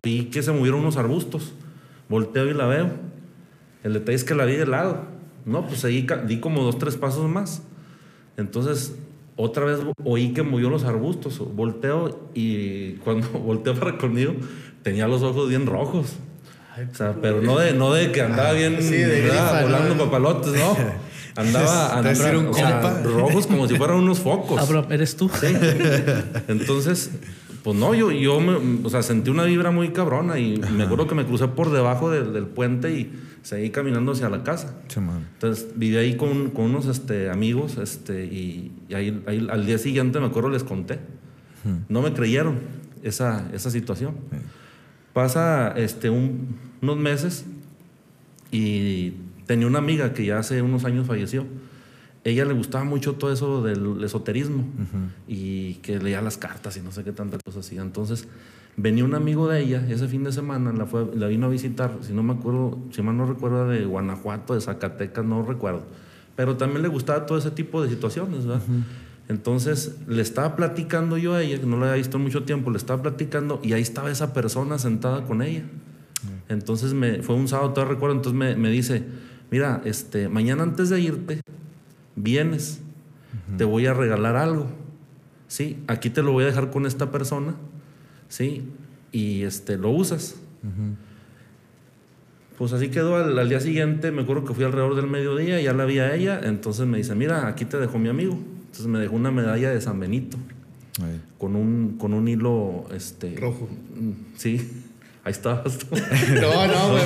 oí que se movieron unos arbustos. Volteo y la veo. El detalle es que la vi de lado. No, pues ahí di como dos, tres pasos más. Entonces, otra vez oí que movió los arbustos. Volteo y cuando volteo para conmigo, tenía los ojos bien rojos. O sea, pero no de, no de que andaba bien Sí, de ¿verdad? gripa, volando ¿no? papalotes, no. Andaba, andaba un o sea, compa. rojos como si fueran unos focos. Ah, bro, ¿eres tú? Sí. Entonces, pues no, yo, yo me- o sea, sentí una vibra muy cabrona y me acuerdo que me crucé por debajo del, del puente y seguí caminando hacia la casa. Simón. Entonces viví ahí con, con unos este, amigos este, y, y ahí, ahí al día siguiente me acuerdo les conté. No me creyeron esa, esa situación. Pasa este, un- unos meses Y tenía una amiga que ya hace unos años falleció. Ella le gustaba mucho todo eso del esoterismo y que leía las cartas y no sé qué tantas cosas hacía. Entonces venía un amigo de ella ese fin de semana, la, fue, la vino a visitar, si no me acuerdo, si mal no recuerdo, de Guanajuato, de Zacatecas, no recuerdo. Pero también le gustaba todo ese tipo de situaciones, ¿verdad? Entonces le estaba platicando yo a ella, que no la había visto en mucho tiempo, le estaba platicando y ahí estaba esa persona sentada con ella. Entonces me, fue un sábado, todavía recuerdo, entonces me, me dice, mira, este, mañana antes de irte, vienes, te voy a regalar algo, ¿sí? Aquí te lo voy a dejar con esta persona, ¿sí? Y este, lo usas. Pues así quedó al, al día siguiente, me acuerdo que fui alrededor del mediodía, ya la vi a ella, entonces me dice, mira, aquí te dejó mi amigo. Entonces me dejó una medalla de San Benito Ahí. con un, con un hilo, este... Rojo. Mm, Sí, ahí estabas tú. No, no, güey.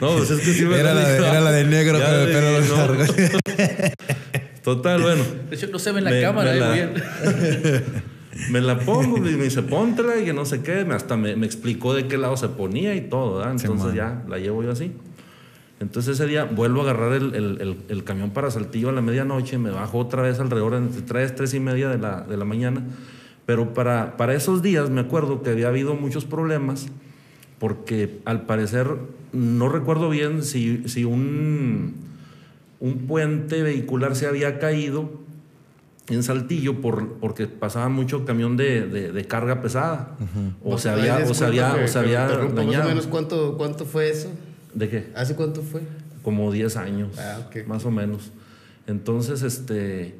No, pues es que sí me Era la de- era la de negro Ya de- pelo no. largo. Total, bueno. De hecho, no se ve en la Me- cámara, me eh, la- bien. Me la pongo y me dice, póntela y que no sé qué. Me- Hasta me, me explicó de qué lado se ponía y todo, ¿verdad? Entonces ya la llevo yo así. Entonces ese día vuelvo a agarrar el, el- el- el camión para Saltillo a la medianoche, me bajo otra vez alrededor entre 3, 3 y media de la, de la mañana. Pero para, para esos días me acuerdo que había habido muchos problemas porque al parecer no recuerdo bien si, si un, un puente vehicular se había caído en Saltillo por, porque pasaba mucho camión de, de- de carga pesada. O se había, o se había, o se había Más o menos, ¿cuánto, ¿cuánto fue eso? ¿De qué? ¿Hace cuánto fue? Como 10 años, Ah, ok. más o menos. Entonces, este,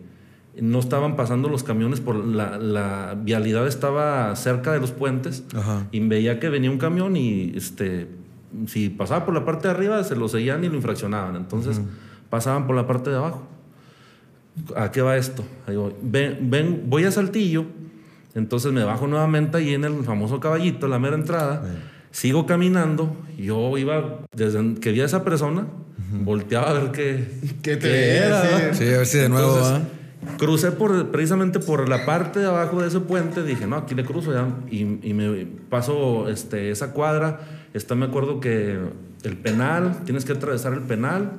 no estaban pasando los camiones por la, la vialidad estaba cerca de los puentes Ajá. y veía que venía un camión y este, si pasaba por la parte de arriba se lo seguían y lo infraccionaban. Entonces pasaban por la parte de abajo. ¿A qué va esto? Ahí voy. Ven, ven, voy a Saltillo, entonces me bajo nuevamente ahí en el famoso caballito, la mera entrada. Sigo caminando, yo iba, desde que vi a esa persona, volteaba a ver qué, ¿Qué te qué era, sí. a ver si de nuevo Entonces. Crucé por, precisamente por la parte de abajo de ese puente, dije, no, aquí le cruzo ya, y, y me paso este, esa cuadra, está, me acuerdo que el penal, tienes que atravesar el penal,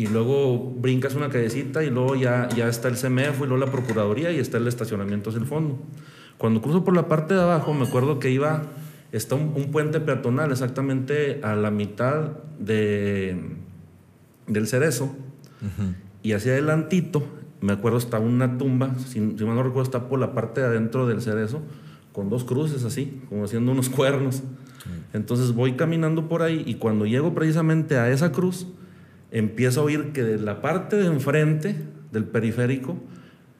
y luego brincas una callecita, y luego ya, ya está el CMF, y luego la Procuraduría, y está el estacionamiento hacia el fondo. Cuando cruzo por la parte de abajo, me acuerdo que iba, está un, un puente peatonal exactamente a la mitad de, del cerezo, y hacia adelantito, me acuerdo, está una tumba, si, si mal no recuerdo, está por la parte de adentro del cerezo, con dos cruces así, como haciendo unos cuernos. Entonces voy caminando por ahí y cuando llego precisamente a esa cruz, empiezo a oír que de la parte de enfrente del periférico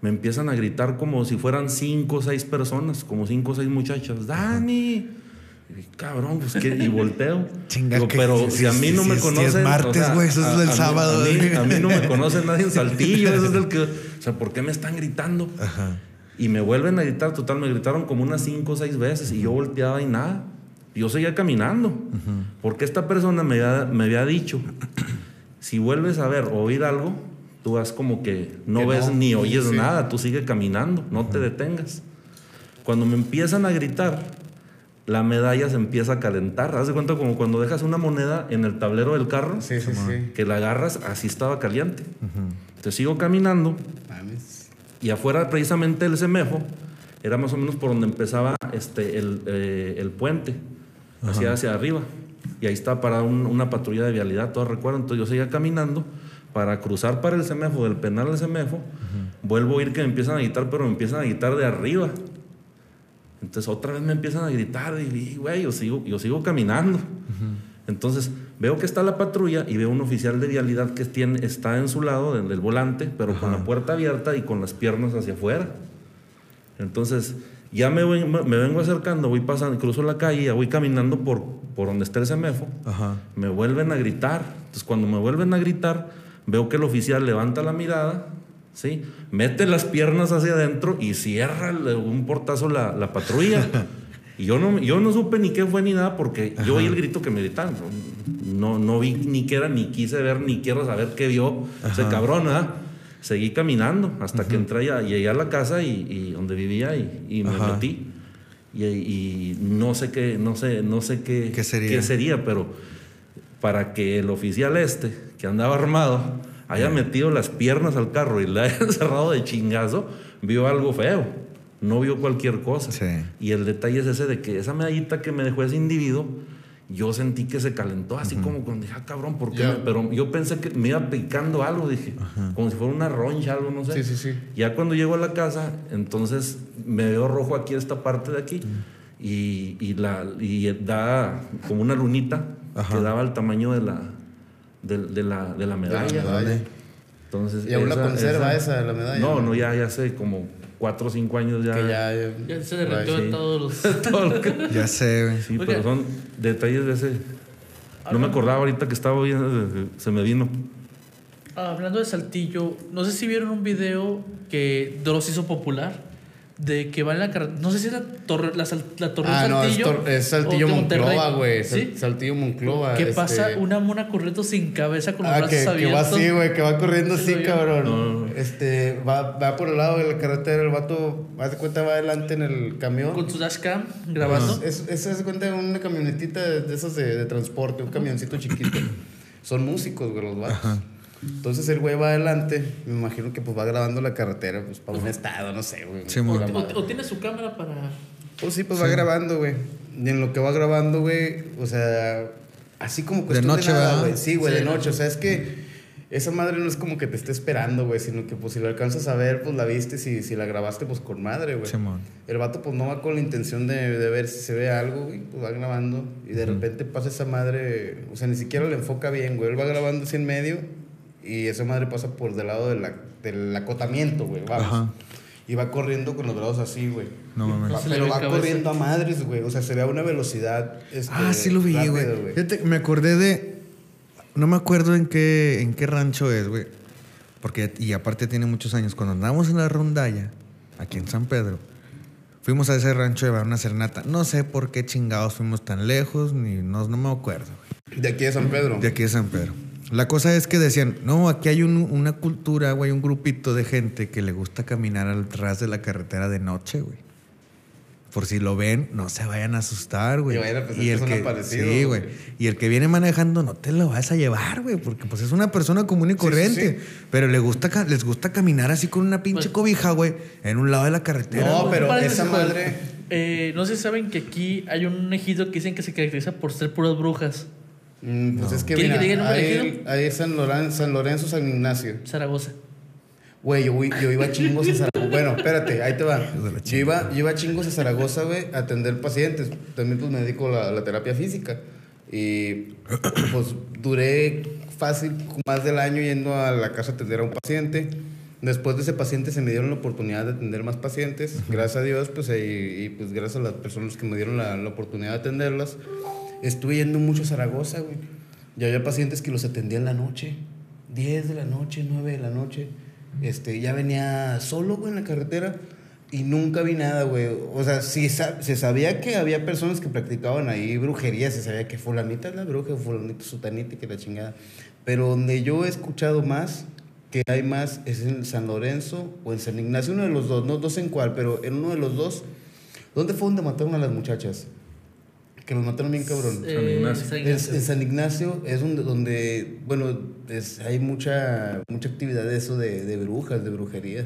me empiezan a gritar como si fueran cinco o seis personas, como cinco o seis muchachas. ¡Dani! Y cabrón, pues qué, y volteo. Chinga, Digo, que pero si- a mí no si me es- si es conocen. martes, güey, eso es a- el a mí- sábado, A mí, güey. a mí no me conoce nadie en Saltillo. Eso es el que. O sea, ¿por qué me están gritando? Ajá. Y me vuelven a gritar, total, me gritaron como unas cinco o seis veces y yo volteaba y nada. Yo seguía caminando. Porque esta persona me había, me había dicho: si vuelves a ver o oír algo, tú vas como que no Que ves no. ni oyes Sí. nada, tú sigue caminando, no te detengas. Cuando me empiezan a gritar, la medalla se empieza a calentar. Haz de cuenta como cuando dejas una moneda en el tablero del carro, Sí, sí, sí. que la agarras, así estaba caliente. Te sigo caminando Mames. y afuera precisamente del CEMEFO era más o menos por donde empezaba este, el, eh, el puente, hacia, hacia arriba. Y ahí está para una patrulla de vialidad, todo recuerdo. Entonces yo seguía caminando para cruzar para el CEMEFO, del penal al CEMEFO. Vuelvo a oír que me empiezan a gritar, pero me empiezan a gritar de arriba. Entonces otra vez me empiezan a gritar y, güey, yo sigo, yo sigo caminando. Entonces veo que está la patrulla y veo un oficial de vialidad que tiene, está en su lado del, del volante, pero con la puerta abierta y con las piernas hacia afuera. Entonces ya me, voy- me vengo acercando, voy pasando, cruzo la calle, ya voy caminando por, por donde está el semefo. Ajá. Me vuelven a gritar. Entonces cuando me vuelven a gritar, veo que el oficial levanta la mirada, ¿sí? mete las piernas hacia adentro y cierra un portazo la, la patrulla. y yo no, yo no supe ni qué fue ni nada porque yo oí el grito que me gritaron. No, no vi ni qué era, ni quise ver, ni quiero saber qué vio ese cabrón. ¿ah? Seguí caminando hasta que entré ya, llegué a la casa y, y donde vivía y, y me Ajá. metí. Y, y no sé qué, no sé, no sé qué, ¿Qué sería? sería, pero para que el oficial este, que andaba armado, haya metido las piernas al carro y le haya encerrado de chingazo, vio algo feo. No vio cualquier cosa. Sí. Y el detalle es ese de que esa medallita que me dejó ese individuo, yo sentí que se calentó así como cuando dije, ah, cabrón, ¿por qué? Ya. me-?" Pero yo pensé que me iba picando algo, dije, como si fuera una roncha, algo, no sé. Sí, sí, sí. Ya cuando llego a la casa, entonces me veo rojo aquí, esta parte de aquí, y, y la, y da como una lunita Ajá. que daba el tamaño de la, de, de la, de la medalla. medalla. Entonces, ¿Y aún la conserva esa, la medalla? No, no, ya, ya hace como cuatro o cinco años ya. Que ya. ya- Ya se derritió Sí. en todos los. todo lo que- Ya sé, güey. Sí, Oiga. pero son detalles de ese. No me acordaba ahorita que estaba viendo, se me vino. Ah, Hablando de Saltillo, no sé si vieron un video que los hizo popular de que va en la carretera. No sé si es la torre, la, sal- la torre Ah, de no, es, Saltillo. Tor- es Saltillo. Monclova, güey. Saltillo Monclova. ¿Qué este- pasa? Una mona corriendo sin cabeza con los Ah, brazos que, que va así, güey, que va corriendo ¿Sí así, cabrón. No. Este, va, va por el lado de la carretera, el vato, haz de cuenta, va adelante en el camión. Con su dashcam grabando. Es, es, haz de cuenta, una camionetita de, de esas de, de transporte, un camioncito chiquito. Son músicos, güey, los vatos. Entonces el güey va adelante, me imagino que pues va grabando la carretera, pues para un estado, no sé, güey. Sí, O, o tiene su cámara para. Pues sí, pues va grabando, güey. Y en lo que va grabando, güey, o sea, así como cuestión noche, nada, ¿verdad? güey. Sí, güey, Sí, de de noche. O sea, es que esa madre no es como que te esté esperando, güey, sino que pues si lo alcanzas a ver, pues la viste, si, si la grabaste, pues con madre, güey. Simón. El vato pues no va con la intención de, de ver si se ve algo, güey, pues va grabando y de repente pasa esa madre, o sea, ni siquiera le enfoca bien, güey. Él va grabando así en medio y esa madre pasa por del lado de la- del acotamiento, güey, vamos. Ajá. Y va corriendo con los brazos así, güey. No mames. Pero va corriendo a madres, güey. O sea, se ve a una velocidad. este, Ah, sí lo vi, rápido, güey. Fíjate, me acordé de. No me acuerdo en qué, en qué rancho es, güey. Porque, y aparte tiene muchos años. Cuando andamos en la rondalla, aquí en San Pedro, fuimos a ese rancho llevar una serenata. No sé por qué chingados fuimos tan lejos, ni no, no me acuerdo. güey. De aquí de San Pedro. De aquí de San Pedro. La cosa es que decían, no, aquí hay un- una cultura, güey, un grupito de gente que le gusta caminar al ras de la carretera de noche, güey. Por si lo ven, no se vayan a asustar, güey. Y vayan a pensar que son aparecidos, Sí, güey. güey. Y el que viene manejando, no te lo vas a llevar, güey, porque pues es una persona común y sí, corriente. sí. Pero le gusta, les gusta caminar así con una pinche Pues- cobija, güey, en un lado de la carretera. No, güey. pero esa madre- Eh, no sé si saben que aquí hay un ejido que dicen que se caracteriza por ser puras brujas. Mm, pues es que ¿Quieren mira, que diga el es San, Loran- San Lorenzo, San Ignacio. Zaragoza. Güey, yo, yo iba a chingos a Zaragoza. Bueno, espérate, ahí te va. Yo iba, yo iba a chingos a Zaragoza, güey, a atender pacientes. También pues me dedico a la, la terapia física. Y pues duré fácil más del año yendo a la casa a atender a un paciente. Después de ese paciente se me dieron la oportunidad de atender más pacientes. Gracias a Dios, pues, y, y, pues gracias a las personas que me dieron la, la oportunidad de atenderlas. Estuve yendo mucho a Zaragoza, güey. Ya había pacientes que los atendía en la noche. 10 de la noche, 9 de la noche. Este, ya venía solo, güey, en la carretera. Y nunca vi nada, güey. O sea, sí se sabía que había personas que practicaban ahí brujería. Se sabía que fulanita es la bruja, fulanita sutanita y que la chingada. Pero donde yo he escuchado más, que hay más, es en San Lorenzo o en San Ignacio. Uno de los dos, no, sé en cuál, pero en uno de los dos. ¿Dónde fue donde mataron a las muchachas? Que los mataron bien cabrón. Eh, Ignacio. San Es- Ignacio. en San Ignacio es donde, donde bueno, es- hay mucha, mucha actividad de eso de, de brujas, de brujerías.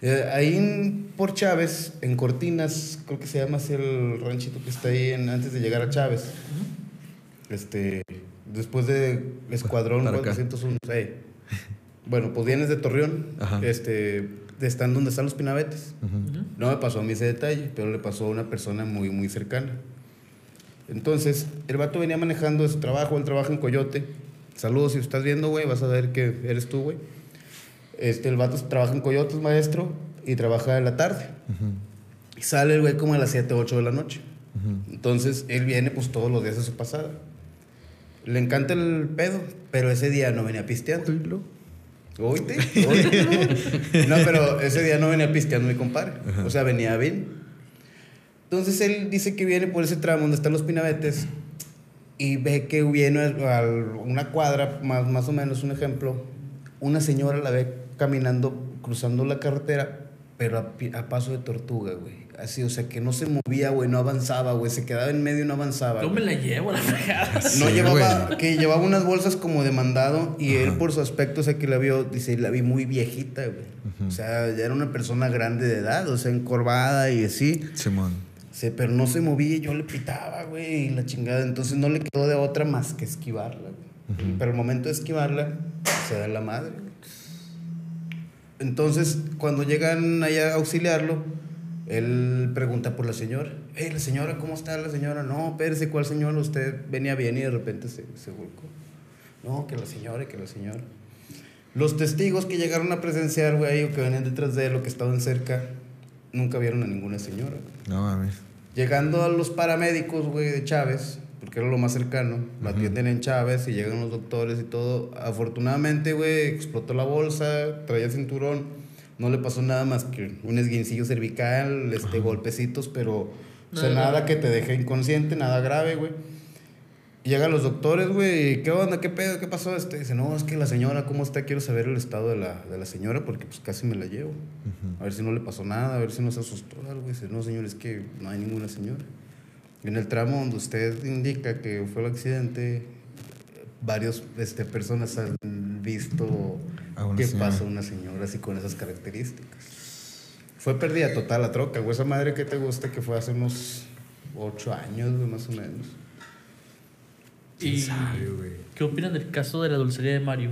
Eh, ahí en- por Chávez, en Cortinas, creo que se llama así el ranchito que está ahí en- antes de llegar a Chávez. Este, después de Escuadrón Para acá. 401. sí. Bueno, pues vienes de Torreón, Ajá. este, están donde están los pinabetes. No me pasó a mí ese detalle, pero le pasó a una persona muy, muy cercana. Entonces, el vato venía manejando de su trabajo, él trabaja en Coyote. Saludos, si estás viendo, güey, vas a ver que eres tú, güey. Este, el vato trabaja en Coyote, es maestro, y trabaja en la tarde. Y sale el güey como a las 7, 8 de la noche. Entonces, él viene pues todos los días de su pasada. Le encanta el pedo, pero ese día no venía pisteando. Oíste, oíste, ¿no? No, pero ese día no venía pisteando mi compadre. O sea, venía bien. Entonces él dice que viene por ese tramo donde están los pinabetes y ve que viene a una cuadra, más, más o menos un ejemplo, una señora la ve caminando, cruzando la carretera, pero a, a paso de tortuga, güey. Así, o sea, que no se movía, güey, no avanzaba, güey. Se quedaba en medio y no avanzaba. Yo me la llevo a la fregada. No Sí, llevaba, güey. que llevaba unas bolsas como de mandado y él por su aspecto, o sea, que la vio, dice, la vi muy viejita, güey. O sea, ya era una persona grande de edad, o sea, encorvada y así. Simón. Sí, pero no se movía y yo le pitaba, güey, y la chingada. Entonces no le quedó de otra más que esquivarla, güey. Pero al momento de esquivarla, se da la madre. güey. Entonces, cuando llegan allá a auxiliarlo, él pregunta por la señora. Hey, la señora, ¿cómo está la señora? No, espérese, ¿cuál señora? Usted venía bien y de repente se, se volcó. No, que la señora, que la señora. Los testigos que llegaron a presenciar, güey, o que venían detrás de él o que estaban cerca, nunca vieron a ninguna señora. No mames. Llegando a los paramédicos, güey, de Chávez, porque era lo más cercano, la atienden en Chávez y llegan los doctores y todo. Afortunadamente, güey, explotó la bolsa, traía cinturón, no le pasó nada más que un esguincillo cervical, este, golpecitos, pero, o sea, Nada nada que te deje inconsciente, nada grave, güey. Llegan los doctores, güey, ¿qué onda? ¿Qué pedo? ¿Qué pasó? Este, dice, no, es que la señora, ¿cómo está? Quiero saber el estado de la, de la señora porque pues casi me la llevo. A ver si no le pasó nada, a ver si no se asustó algo. Dice, no, señor, es que no hay ninguna señora. En el tramo donde usted indica que fue el accidente, varias este, personas han visto A que señora. pasa una señora así con esas características. Fue pérdida total la troca, güey. Esa madre que te gusta que fue hace unos ocho años, güey, más o menos. ¿Y sabe, güey? qué opinan del caso de la dulcería de Mario?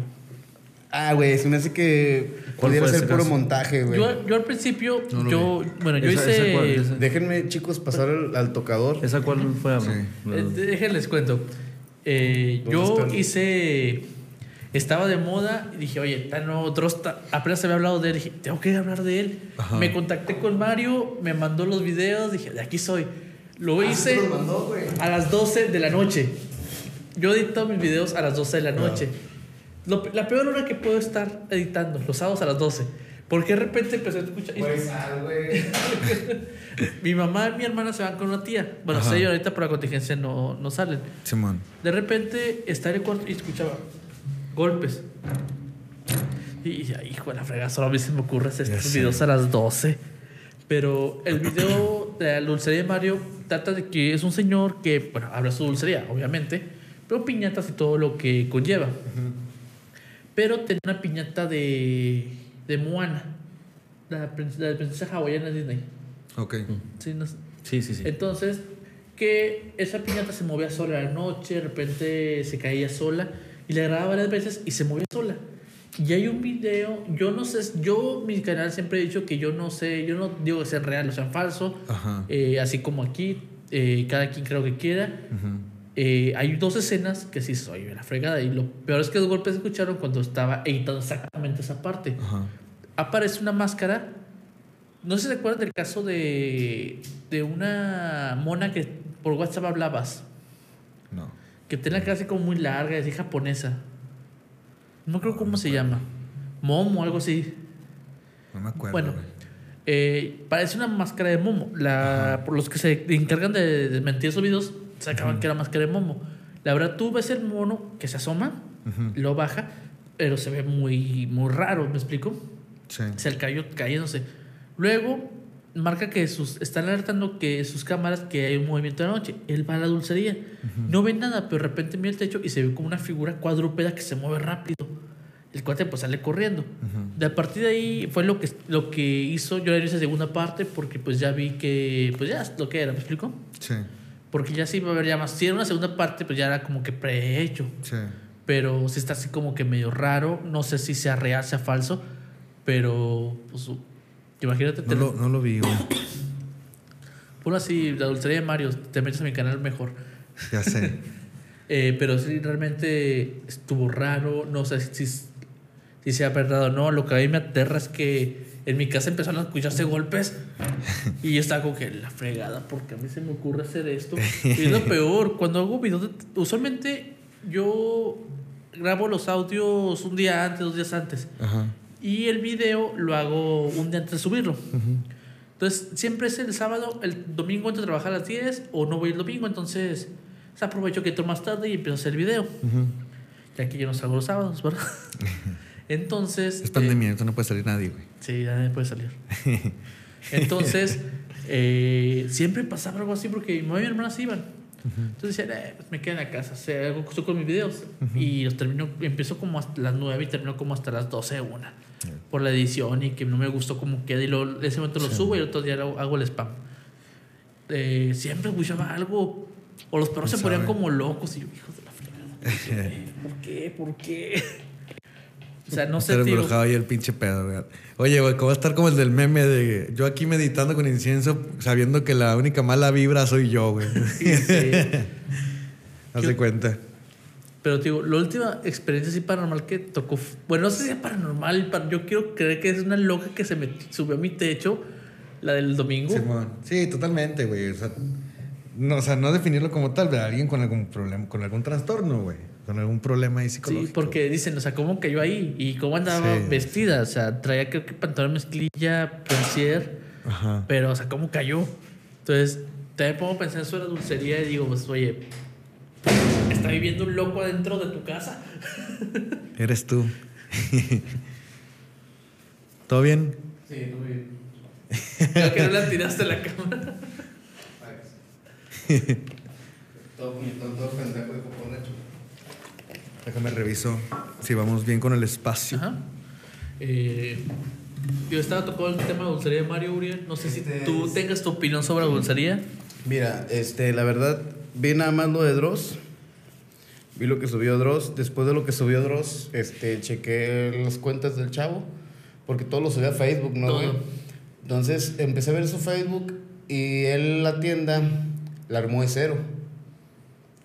Ah, güey, se me hace que ¿Cuál pudiera ser puro caso? montaje, güey. Yo, yo al principio, No yo, bueno, yo Esa- hice... esa cuál- esa- Déjenme, chicos, pasar al, al tocador. ¿Esa cuál fue? Sí. Eh, déjenles cuento. Eh, ¿Dónde yo están? hice. Estaba de moda y dije, oye, está nuevo Drosta. Apenas había hablado de él. Dije, tengo que hablar de él. Ajá. Me contacté con Mario, me mandó los videos. Dije, de aquí soy. Lo hice mandó, güey. a las 12 de la noche. Yo edito mis videos a las 12 de la noche. Lo- la peor hora que puedo estar editando, los sábados a las 12. Porque de repente empecé a escuchar. Pues, ah. Mi mamá y mi hermana se van con una tía. Bueno, sé ahorita por la contingencia no, no salen. Simón. De repente estaba en el cuarto y escuchaba golpes. Y "Ay, hijo de la fregada, solo a mí se me ocurre hacer estos videos a las 12. Pero el video de la dulcería de Mario trata de que es un señor que, bueno, abre su dulcería, obviamente, pero piñatas y todo lo que conlleva. Pero tenía una piñata de, de Moana, la, prin- la princesa hawaiana de Disney. Ok. Sí, no sé. Sí, sí, sí. Entonces, que esa piñata se movía sola a la noche, de repente se caía sola y le grababa varias veces y se movía sola. Y hay un video, yo no sé, yo mi canal siempre he dicho que yo no sé, yo no digo que sea real o sea falso, Ajá. eh, así como aquí, eh, cada quien creo que quiera. Eh, hay dos escenas que sí soy la fregada y lo peor es que los golpes se escucharon cuando estaba editando exactamente esa parte Ajá. aparece una máscara. No sé si se acuerdan del caso de, de una mona que por WhatsApp hablabas. No. Que tiene la cara así como muy larga, así japonesa. No creo cómo se llama. Momo, algo así. No me acuerdo. Bueno, eh, parece una máscara de Momo. La, por los que se encargan de desmentir esos videos, sacaban que era máscara de Momo. La verdad, tú ves el mono que se asoma, Ujú. lo baja, pero se ve muy, muy raro, ¿me explico? Sí. se le cayó cayéndose. Luego marca que sus están alertando que sus cámaras que hay un movimiento de la noche. Él va a la dulcería. No ve nada, pero de repente mira el techo y se ve como una figura cuadrúpeda que se mueve rápido. El cuate pues sale corriendo. De a partir de ahí fue lo que, lo que hizo. Yo le hice segunda parte porque pues ya vi que pues ya es lo que era, ¿me explico? Sí. Porque ya sí iba a haber ya más. Si era una segunda parte, pues ya era como que prehecho. Sí. Pero sí está así como que medio raro. No sé si sea real, sea falso. Pero, pues, imagínate. No te- lo, no lo vi, güey. Ponlo así, la dulcería de Mario. Te metes a mi canal mejor. Ya sé. Eh, pero sí, realmente estuvo raro. No sé si, si se ha perdido o no. Lo que a mí me aterra es que en mi casa empezaron a escucharse golpes. Y yo estaba como que la fregada, porque a mí se me ocurre hacer esto. Y es lo peor. Cuando hago videos, de- usualmente yo grabo los audios un día antes, dos días antes. Ajá. Y el video lo hago un día antes de subirlo. Entonces, siempre es el sábado, el domingo antes de trabajar a las 10 o no voy el domingo, entonces pues, aprovecho que entro más tarde y empiezo a hacer el video. Ujú. Ya que yo no salgo los sábados, ¿verdad? Entonces... Es eh, pandemia, entonces no puede salir nadie, güey. Sí, ya puede salir. Entonces, eh, siempre pasaba algo así porque mi mamá y mi hermana se iban. Entonces decían, eh, pues me quedo en la casa, o sea, hago con mis videos. Y los termino, empiezo como hasta las 9 y termino como hasta las 12, una. Por la edición y que no me gustó cómo queda. Y luego ese momento lo subo y el otro día lo- hago el spam. Eh, siempre escuchaba algo. O los perros se ¿Quién ponían sabe? como locos. Y yo, hijos de la fregada. ¿Por qué? ¿Por qué? O sea, no sé, Estar tío. embrujado ahí el pinche pedo, güey. Oye, güey, ¿cómo va a estar como el del meme de yo aquí meditando con incienso, sabiendo que la única mala vibra soy yo, güey? Sí, sí. Haz de cuenta. Pero te digo, la última experiencia así paranormal que tocó, bueno, no sé si es paranormal, pa- yo quiero creer que es una loca que se me subió a mi techo, la del domingo. Simón. Sí, totalmente, güey. O sea, no, o sea, no definirlo como tal, pero alguien con algún problema, con algún trastorno, güey. Con algún problema ahí psicológico. Sí, porque dicen, o sea, ¿cómo cayó ahí? ¿Y cómo andaba Sí. vestida? O sea, traía creo que pantalón mezclilla, pensier, Ajá. pero, o sea, ¿cómo cayó? Entonces, también pongo a pensar de la dulcería y digo, pues, oye, ¿está viviendo un loco adentro de tu casa? Eres tú. ¿Todo bien? Sí, muy bien. Creo que no la tiraste a la cámara. Todo puñetón, todo pendejo de popón hecho. Déjame reviso si vamos bien con el espacio. Ajá. Eh, yo estaba tocando el tema de dulcería de Mario Uriel. No sé si Este tú es- tengas tu opinión sobre la dulcería. Mira, este, la verdad, vi nada más lo de Dross. Vi lo que subió Dross. Después de lo que subió Dross, este, chequé las cuentas del chavo. Porque todo lo subía a Facebook, ¿no? Todo. Entonces empecé a ver su Facebook y él la tienda la armó de cero.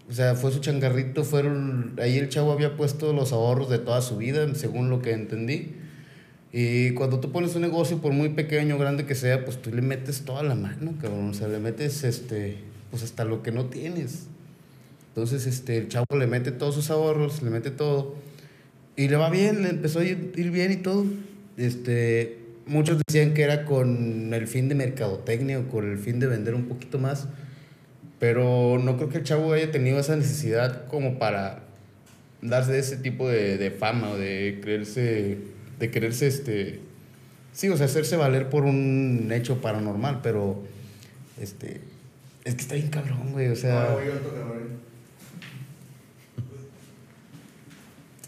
O sea, fue su changarrito, fueron... Ahí el chavo había puesto los ahorros de toda su vida, según lo que entendí. Y cuando tú pones un negocio, por muy pequeño o grande que sea, pues tú le metes toda la mano, cabrón. O sea, le metes, este, pues hasta lo que no tienes. Entonces, este, el chavo le mete todos sus ahorros, le mete todo. Y le va bien, le empezó a ir, bien y todo. Este, muchos decían que era con el fin de mercadotecnia o con el fin de vender un poquito más. Pero no creo que el chavo haya tenido esa necesidad como para darse ese tipo de, de fama o de creerse, de quererse, este, sí, o sea, hacerse valer por un hecho paranormal, pero, este, es que está bien cabrón, güey, o sea,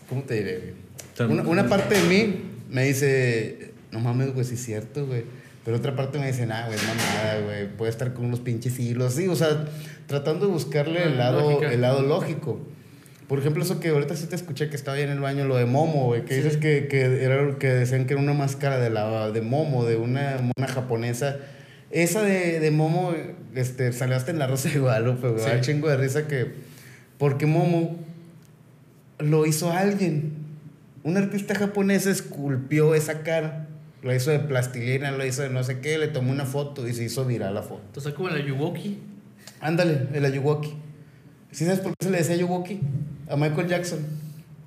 ¿cómo te diré, güey? Una, una parte de mí me dice, no mames, güey, sí es cierto, güey. Pero otra parte me dice, nah, güey, es mamada, güey. Puede estar con unos pinches hilos. Sí, o sea, tratando de buscarle el Ah, lado, lógica. el lado lógico. Por ejemplo, eso que ahorita sí te escuché que estaba ahí en el baño, lo de Momo, güey. Que Sí. dices que, que, era, lo que decían que era una máscara de, la, de Momo, de una mona japonesa. Esa de, de Momo, este, salió hasta en la Rosa de Guadalupe, güey. Sí. Chingo de risa que... Porque Momo lo hizo alguien. Un artista japonés esculpió esa cara. Lo hizo de plastilina, lo hizo de no sé qué, le tomó una foto y se hizo viral la foto. Entonces, como en la Yuwoki. Ándale, el Ayuwoki. ¿Sí sabes por qué se le decía Ayuwoki? A Michael Jackson.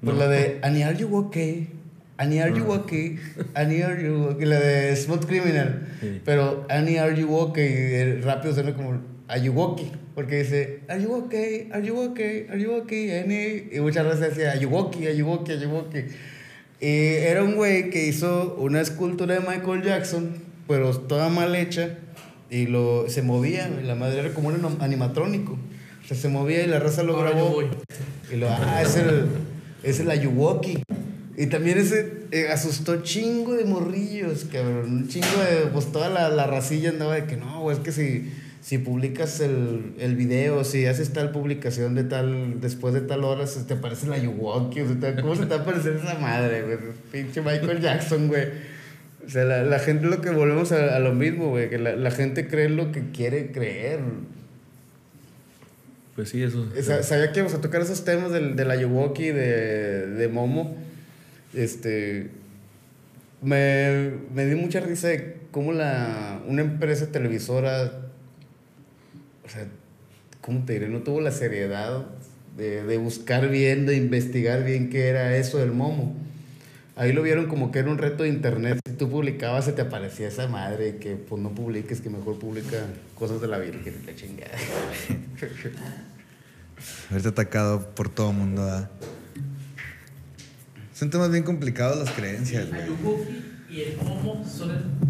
Por No. la de Ani are you okay? Ani are you okay? Ani are you okay? La de Smooth Criminal. Sí. Pero Ani are you okay? Rápido suena como Ayuwoki. Porque dice Are you okay? Are you okay? Are you okay? Ani. Y muchas veces decía Ayuwoki, Ayuwoki, Ayuwoki. Y era un güey que hizo una escultura de Michael Jackson, pero toda mal hecha. Y lo, se movía, la madre era como un anim- animatrónico. O sea, se movía y la raza lo Ahora grabó. Y lo, ah, es el, es el Ayuwoki. Y también ese eh, asustó chingo de morrillos, cabrón. Un chingo de, pues toda la, la racilla andaba de que no, güey, es que si, si publicas el, el video, si haces tal publicación de tal, después de tal hora, se te aparece Ayuwoki. O sea, ¿cómo se te va a aparecer esa madre, güey? Pinche Michael Jackson, güey. O sea, la, la gente lo que volvemos a, a lo mismo, güey, que la, la gente cree lo que quiere creer. Pues sí, eso. Sabía que íbamos a tocar esos temas del, del Ayuwoki, de, de Momo. Este. Me, me dio mucha risa de cómo la, una empresa televisora. O sea, ¿cómo te diré? No tuvo la seriedad de, de buscar bien, de investigar bien qué era eso del Momo. Ahí lo vieron como que era un reto de internet. Si tú publicabas, se te aparecía esa madre que pues no publiques, que mejor publica cosas de la Virgen la chingada. Haberte atacado por todo mundo, ¿verdad? Son temas bien complicados las creencias, El güey. Y el Momo son el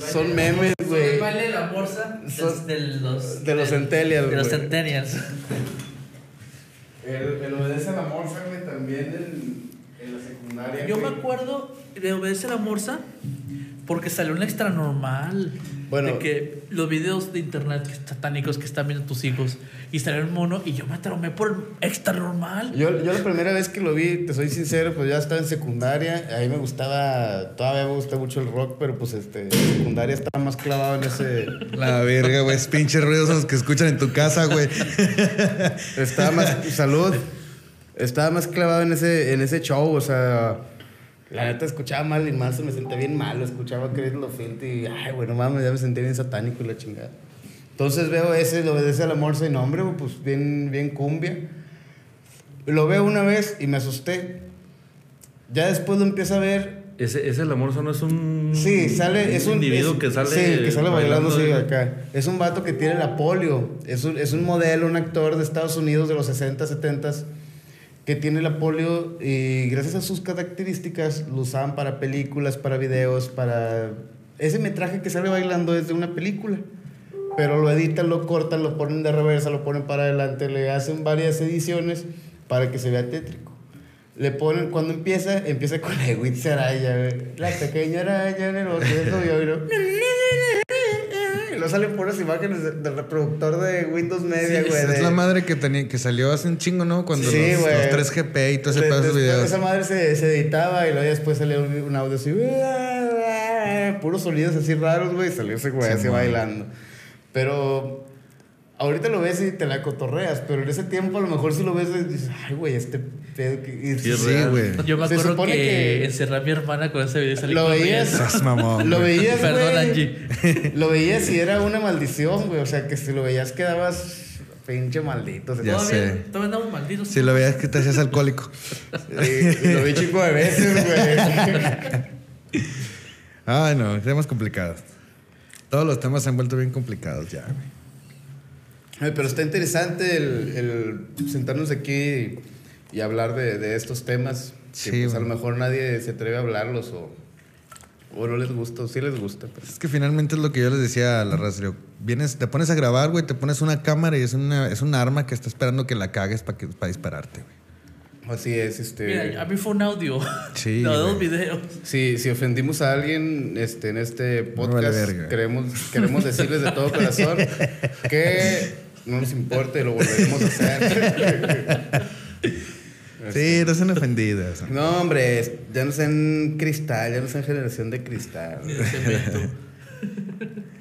son memes, güey. El baile de la morsa Son- de los... de los centennials, De los centennials. El, el obedece a la morsa, güey, también en, en la secundaria. Yo me acuerdo de Obedece a la Morsa porque salió un extra normal. Bueno. De que los videos de internet satánicos que están viendo tus hijos y salió un mono y yo me traumé por el extra normal. Yo, yo la primera vez que lo vi, te soy sincero, pues ya estaba en secundaria. Ahí me gustaba, todavía me gusta mucho el rock, pero pues este, en secundaria estaba más clavado en ese. La verga, güey. Es pinches ruidos los que escuchan en tu casa, güey. Estaba más. salud. Estaba más clavado en ese, en ese show, o sea. La neta escuchaba mal y mal, se me sentía bien mal. Escuchaba Chris Lofint y. Ay, bueno, mames, ya me sentía bien satánico y la chingada. Entonces veo ese, lo obedece al amor, y nombre, pues bien, bien cumbia. Lo veo una vez y me asusté. Ya después lo empiezo a ver Ese, ese el amor no es un. Sí, sale, es un individuo es- que sale. Sí, que sale bailando, sí, acá. Es un vato que tiene la polio. Es un, es un modelo, un actor de Estados Unidos de los 60, 70 que tiene la polio y gracias a sus características lo usaban para películas, para videos, para... Ese metraje que sale bailando es de una película. Pero lo editan, lo cortan, lo ponen de reversa, lo ponen para adelante, le hacen varias ediciones para que se vea tétrico. Le ponen, cuando empieza, empieza con la Witch Araya, güey. La pequeña araña en el bosque novio, y luego- Luego salen puras imágenes de- del reproductor de Windows Media, güey. Es de- la madre que, tenía, que salió hace un chingo, ¿no? Cuando Sí, los, los 3GP y todo ese pedazo de videos. Esa madre se, se editaba y luego después salió un, un audio así. Puros sonidos así raros, güey. y Salió ese güey Sí, así bailando. Pero ahorita lo ves y te la cotorreas. Pero en ese tiempo a lo mejor si lo ves y dices, ay, güey, este pedo. Que... Sí, es Sí, güey. Yo me acuerdo que, que- encerré a mi hermana con ese video y salí Lo veías. Mamón, Lo güey. veías, Perdón. Angie. Lo veías y era una maldición, güey. O sea, que si lo veías quedabas pinche maldito. Ya todavía, sé. todavía andamos malditos. Si lo veías que te hacías alcohólico. y lo vi chico de veces, güey. Ay, no, temas complicados. Todos los temas se han vuelto bien complicados ya, güey. Pero está interesante el, el sentarnos aquí y, hablar de, de estos temas que Sí, pues, a lo mejor nadie se atreve a hablarlos o, o no les gusta, o sí les gusta. pues. Es que finalmente es lo que yo les decía a la raza. Vienes, te pones a grabar, güey, te pones una cámara y es una, es un arma que está esperando que la cagues para para dispararte, güey. Así es, este... Mira, a mí fue un audio. Sí, No, dos videos. Si, si ofendimos a alguien este, en este podcast, verga. queremos, queremos decirles de todo corazón que no nos importa y lo volveremos a hacer. Sí, no son ofendidas. No, hombre, ya no sean cristal, ya no sean generación de cristal. Ni de cemento.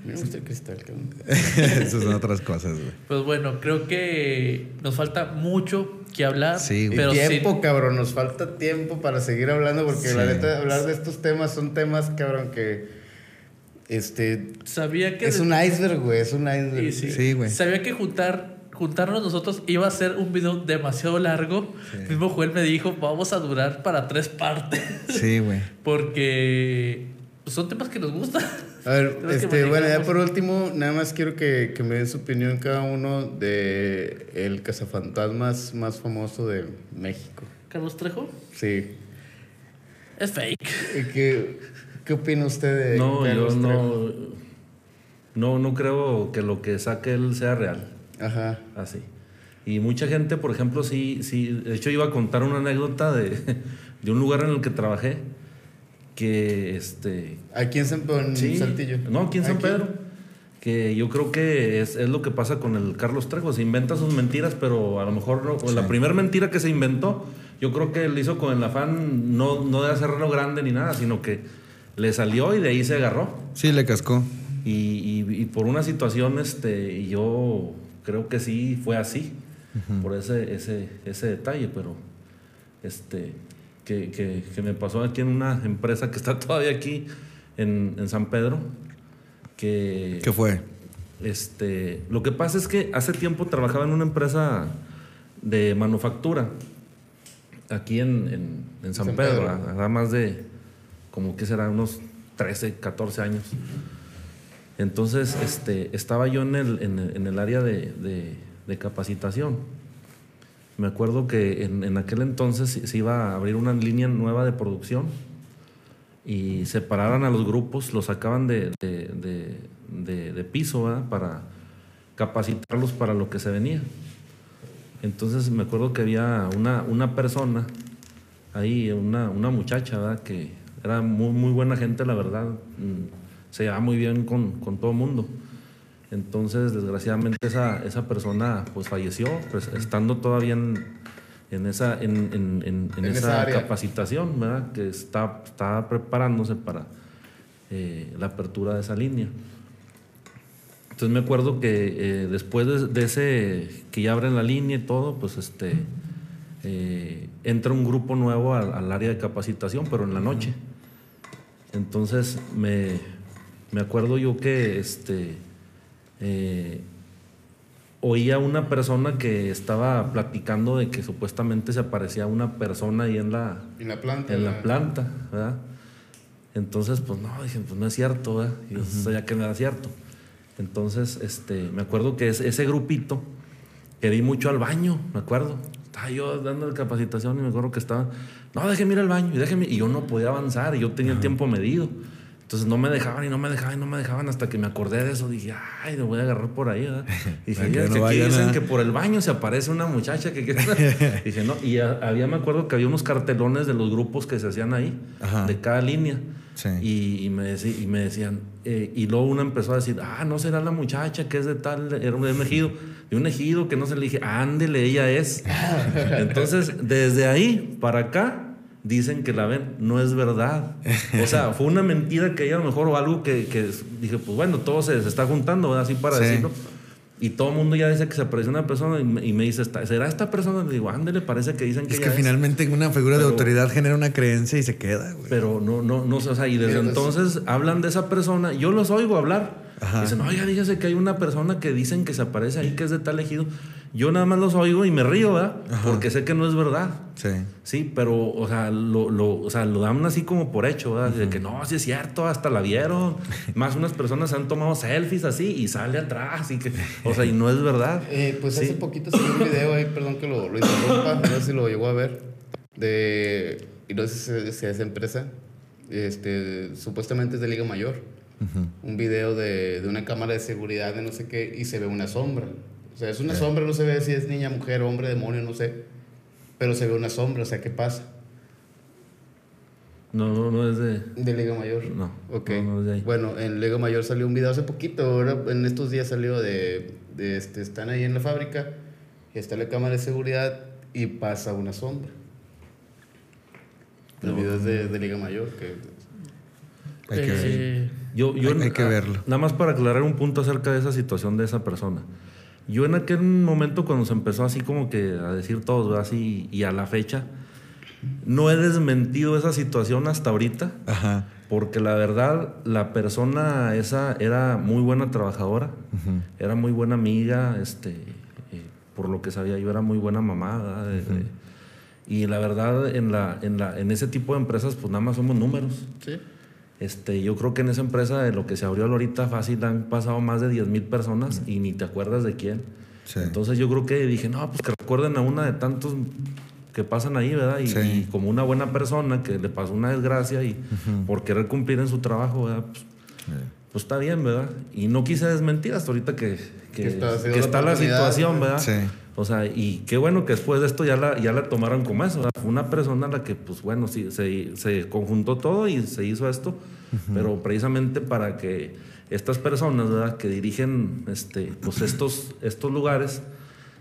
Me gusta el cristal, cabrón. Esas son otras cosas, güey. Pues bueno, creo que nos falta mucho que hablar. Sí, güey. pero y tiempo, sí- cabrón, nos falta tiempo para seguir hablando porque la Sí. neta hablar de estos temas son temas, cabrón, que este sabía que es un iceberg, güey, es un iceberg. y sí, Sí, güey. Sabía que juntar juntarnos nosotros iba a ser un video demasiado largo. Mismo Joel me dijo, vamos a durar para tres partes. Sí, güey. Porque pues, son temas que nos gustan. A ver, este, bueno, ya por último, nada más quiero que, que me den su opinión cada uno de el cazafantasmas más famoso de México. Carlos Trejo Sí. es fake. ¿Y ¿Qué, qué opina usted de No, Carlos yo Trejo? no, no, no creo que lo que saque él sea real. Ajá. Así. Y mucha gente, por ejemplo, sí, sí. De hecho, iba a contar una anécdota de, de un lugar en el que trabajé. Que este. Aquí en San Pedro, en Sí, Saltillo. No, aquí en San Aquí. Pedro. Que yo creo que es, es lo que pasa con el Carlos Trejo. Se inventa sus mentiras, pero a lo mejor no. La primera mentira que se inventó, yo creo que lo hizo con el afán no, no de hacerlo grande ni nada, sino que le salió y de ahí se agarró. Sí, le cascó. Y, y- y por una situación, este, y yo creo que sí fue así, por ese, ese, ese detalle, pero este, que, que- que me pasó aquí en una empresa que está todavía aquí en, en San Pedro, que ¿Qué fue? este, lo que pasa es que hace tiempo trabajaba en una empresa de manufactura aquí en, en- en San, San Pedro, Pedro. a- a más de como que será unos 13, 14 años. Entonces, este, estaba yo en el, en área de, de- capacitación. Me acuerdo que en, en aquel entonces se- iba a abrir una línea nueva de producción y separaran a los grupos, los sacaban de, de, piso ¿verdad? para capacitarlos para lo que se venía. Entonces me acuerdo que había una, una persona ahí, una, una muchacha, ¿verdad? que era muy, muy buena gente, la verdad. Se llevaba muy bien con, con todo el mundo. Entonces, desgraciadamente, esa, esa persona pues falleció, pues estando todavía en, en esa, en, esa capacitación, ¿verdad? Que está, está preparándose para eh, la apertura de esa línea. Entonces me acuerdo que eh, después de, de ese que ya abren la línea y todo, pues este eh, entra un grupo nuevo al, al área de capacitación, pero en la noche. Entonces me, me acuerdo yo que este eh, oía una persona que estaba platicando de que supuestamente se aparecía una persona ahí en la, En la planta. en la planta, ¿verdad? Entonces, pues no, dije, pues no es cierto, ¿verdad? Y yo sabía que no era cierto. Entonces, este, me acuerdo que ese, ese grupito, quería mucho al baño, me acuerdo. Estaba yo dando la capacitación y me acuerdo que estaba, no, déjeme ir al baño, y déjeme, y yo no podía avanzar, y yo tenía el tiempo medido. Entonces no me dejaban y no me dejaban y no me dejaban hasta que me acordé de eso. Dije, ay, lo voy a agarrar por ahí, ¿verdad? Y dije, Para que "Ya, es no que aquí dicen que por el baño se aparece una muchacha que quiere. dije, no, y había, me acuerdo que había unos cartelones de los grupos que se hacían ahí, Ajá. de cada línea. Sí. Y, y me decí- y me decían, eh, y luego una empezó a decir, ah, no será la muchacha que es de tal, era un ejido, de un ejido que no se le dije, ándele, ella es. Entonces, desde ahí para acá, dicen que la ven, no es verdad. O sea, fue una mentira que ella a lo mejor o algo que, que dije, pues bueno, todo se, se está juntando, ¿verdad? así para Sí. decirlo. Y todo el mundo ya dice que se apareció una persona y me, y me dice, "¿Está- ¿será esta persona? Le digo, ándele, parece que dicen que Es ella que finalmente una figura de Pero- autoridad genera una creencia y se queda, güey. pero no, no, no, sé, o sea, y desde pues, entonces hablan de esa persona, yo los oigo hablar. Ajá. Dicen, oiga, dígase que hay una persona que dicen que se aparece ahí, que es de tal ejido. Yo nada más los oigo y me río, ¿verdad? Porque sé que no es verdad. Sí. Sí, pero, o sea, lo, lo, o sea, lo dan así como por hecho, ¿verdad? De que no, sí es cierto, hasta la vieron. Más unas personas han tomado selfies así y sale atrás y que, o sea, y no es verdad. Eh, pues Sí. hace poquito salió un video ahí, perdón que lo, lo interrumpa, no sé si lo llegó a ver, de, y no sé si, si es empresa, este, supuestamente es de Liga Mayor, un video de, de una cámara de seguridad de no sé qué, y se ve una sombra. O sea, es una sombra, no se ve si es niña, mujer, hombre, demonio, no sé, pero se ve una sombra, o sea, ¿qué pasa? No, no, no es de. De Liga Mayor. No, Ok. no, no es de ahí. Bueno, en Liga Mayor salió un video hace poquito, ahora en estos días salió de, de este, están ahí en la fábrica y está la cámara de seguridad y pasa una sombra. El video es de, de Liga Mayor, que Hay que. Eh, Yo, yo Hay- hay que ah, verlo. Nada más para aclarar un punto acerca de esa situación de esa persona. Yo en aquel momento cuando se empezó así como que a decir todos, así y a la fecha, no he desmentido esa situación hasta ahorita, Ajá. porque la verdad la persona esa era muy buena trabajadora, era muy buena amiga, este, eh, por lo que sabía yo era muy buena mamá, y la verdad en la, en la, en ese tipo de empresas pues nada más somos números. sí. Este, yo creo que en esa empresa de lo que se abrió ahorita fácil han pasado más de 10 mil personas y ni te acuerdas de quién. Sí. Entonces yo creo que dije, no, pues que recuerden a una de tantos que pasan ahí, ¿verdad? Y, Sí. y como una buena persona que le pasó una desgracia y por querer cumplir en su trabajo, ¿verdad? Pues, pues está bien, ¿verdad? Y no quise desmentir hasta ahorita que, que, Que está- que la está la situación. ¿verdad? Sí. O sea, y qué bueno que después de esto ya la, ya la tomaron como eso. Fue una persona a la que, pues bueno, sí, se, se conjuntó todo y se hizo esto, pero precisamente para que estas personas, ¿verdad? Que dirigen este, pues estos, estos lugares,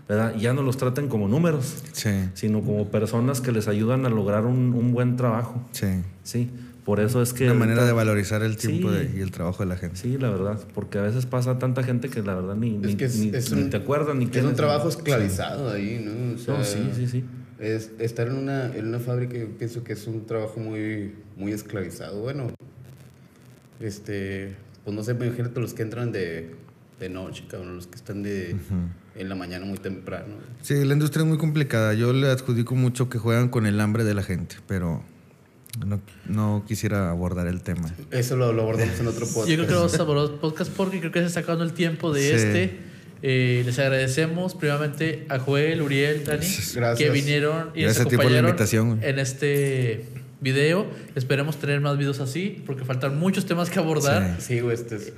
¿verdad? Ya no los traten como números, Sí. sino como personas que les ayudan a lograr un, un buen trabajo. Sí. Sí, por eso es que... Una manera de valorizar el tiempo Sí. de- y el trabajo de la gente. Sí, la verdad, porque a veces pasa tanta gente que la verdad ni, ni, que es- ni- es ni un- te acuerdas ni es un trabajo esclavizado ahí, ¿no? O sea, No, sí, sí, sí. Es, estar en una, en una fábrica yo pienso que es un trabajo muy, muy esclavizado. Bueno, este, pues no sé, imagínate los que entran de, de noche, cabrón, los que están de en la mañana muy temprano. Sí, la industria es muy complicada. Yo le adjudico mucho que juegan con el hambre de la gente, pero no, no quisiera abordar el tema. Eso lo, lo abordamos en otro podcast. Yo creo que vamos a abordar podcast porque creo que se está acabando el tiempo de Sí. este. Eh, les agradecemos primeramente a Joel, Uriel, Dani, Gracias. que vinieron y Gracias nos a ti por la acompañaron invitación, en este video. Esperemos tener más videos así, porque faltan muchos temas que abordar. Sí, güey, este, es-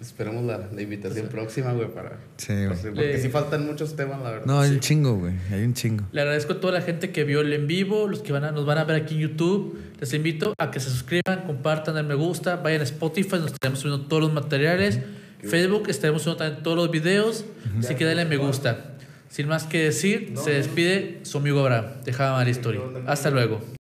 esperemos la, la invitación próxima, güey, para... Sí, güey. porque Le- sí faltan muchos temas, la verdad. No, hay un chingo, güey. Hay un chingo. Le agradezco a toda la gente que vio el en vivo, los que van a, nos van a ver aquí en YouTube. Les invito a que se suscriban, compartan el me gusta, vayan a Spotify, nos estaremos subiendo todos los materiales. Facebook, estaremos subiendo también todos los videos. Así que denle me gusta. Sin más que decir, se despide su amigo Abraham de Java Story. Hasta luego.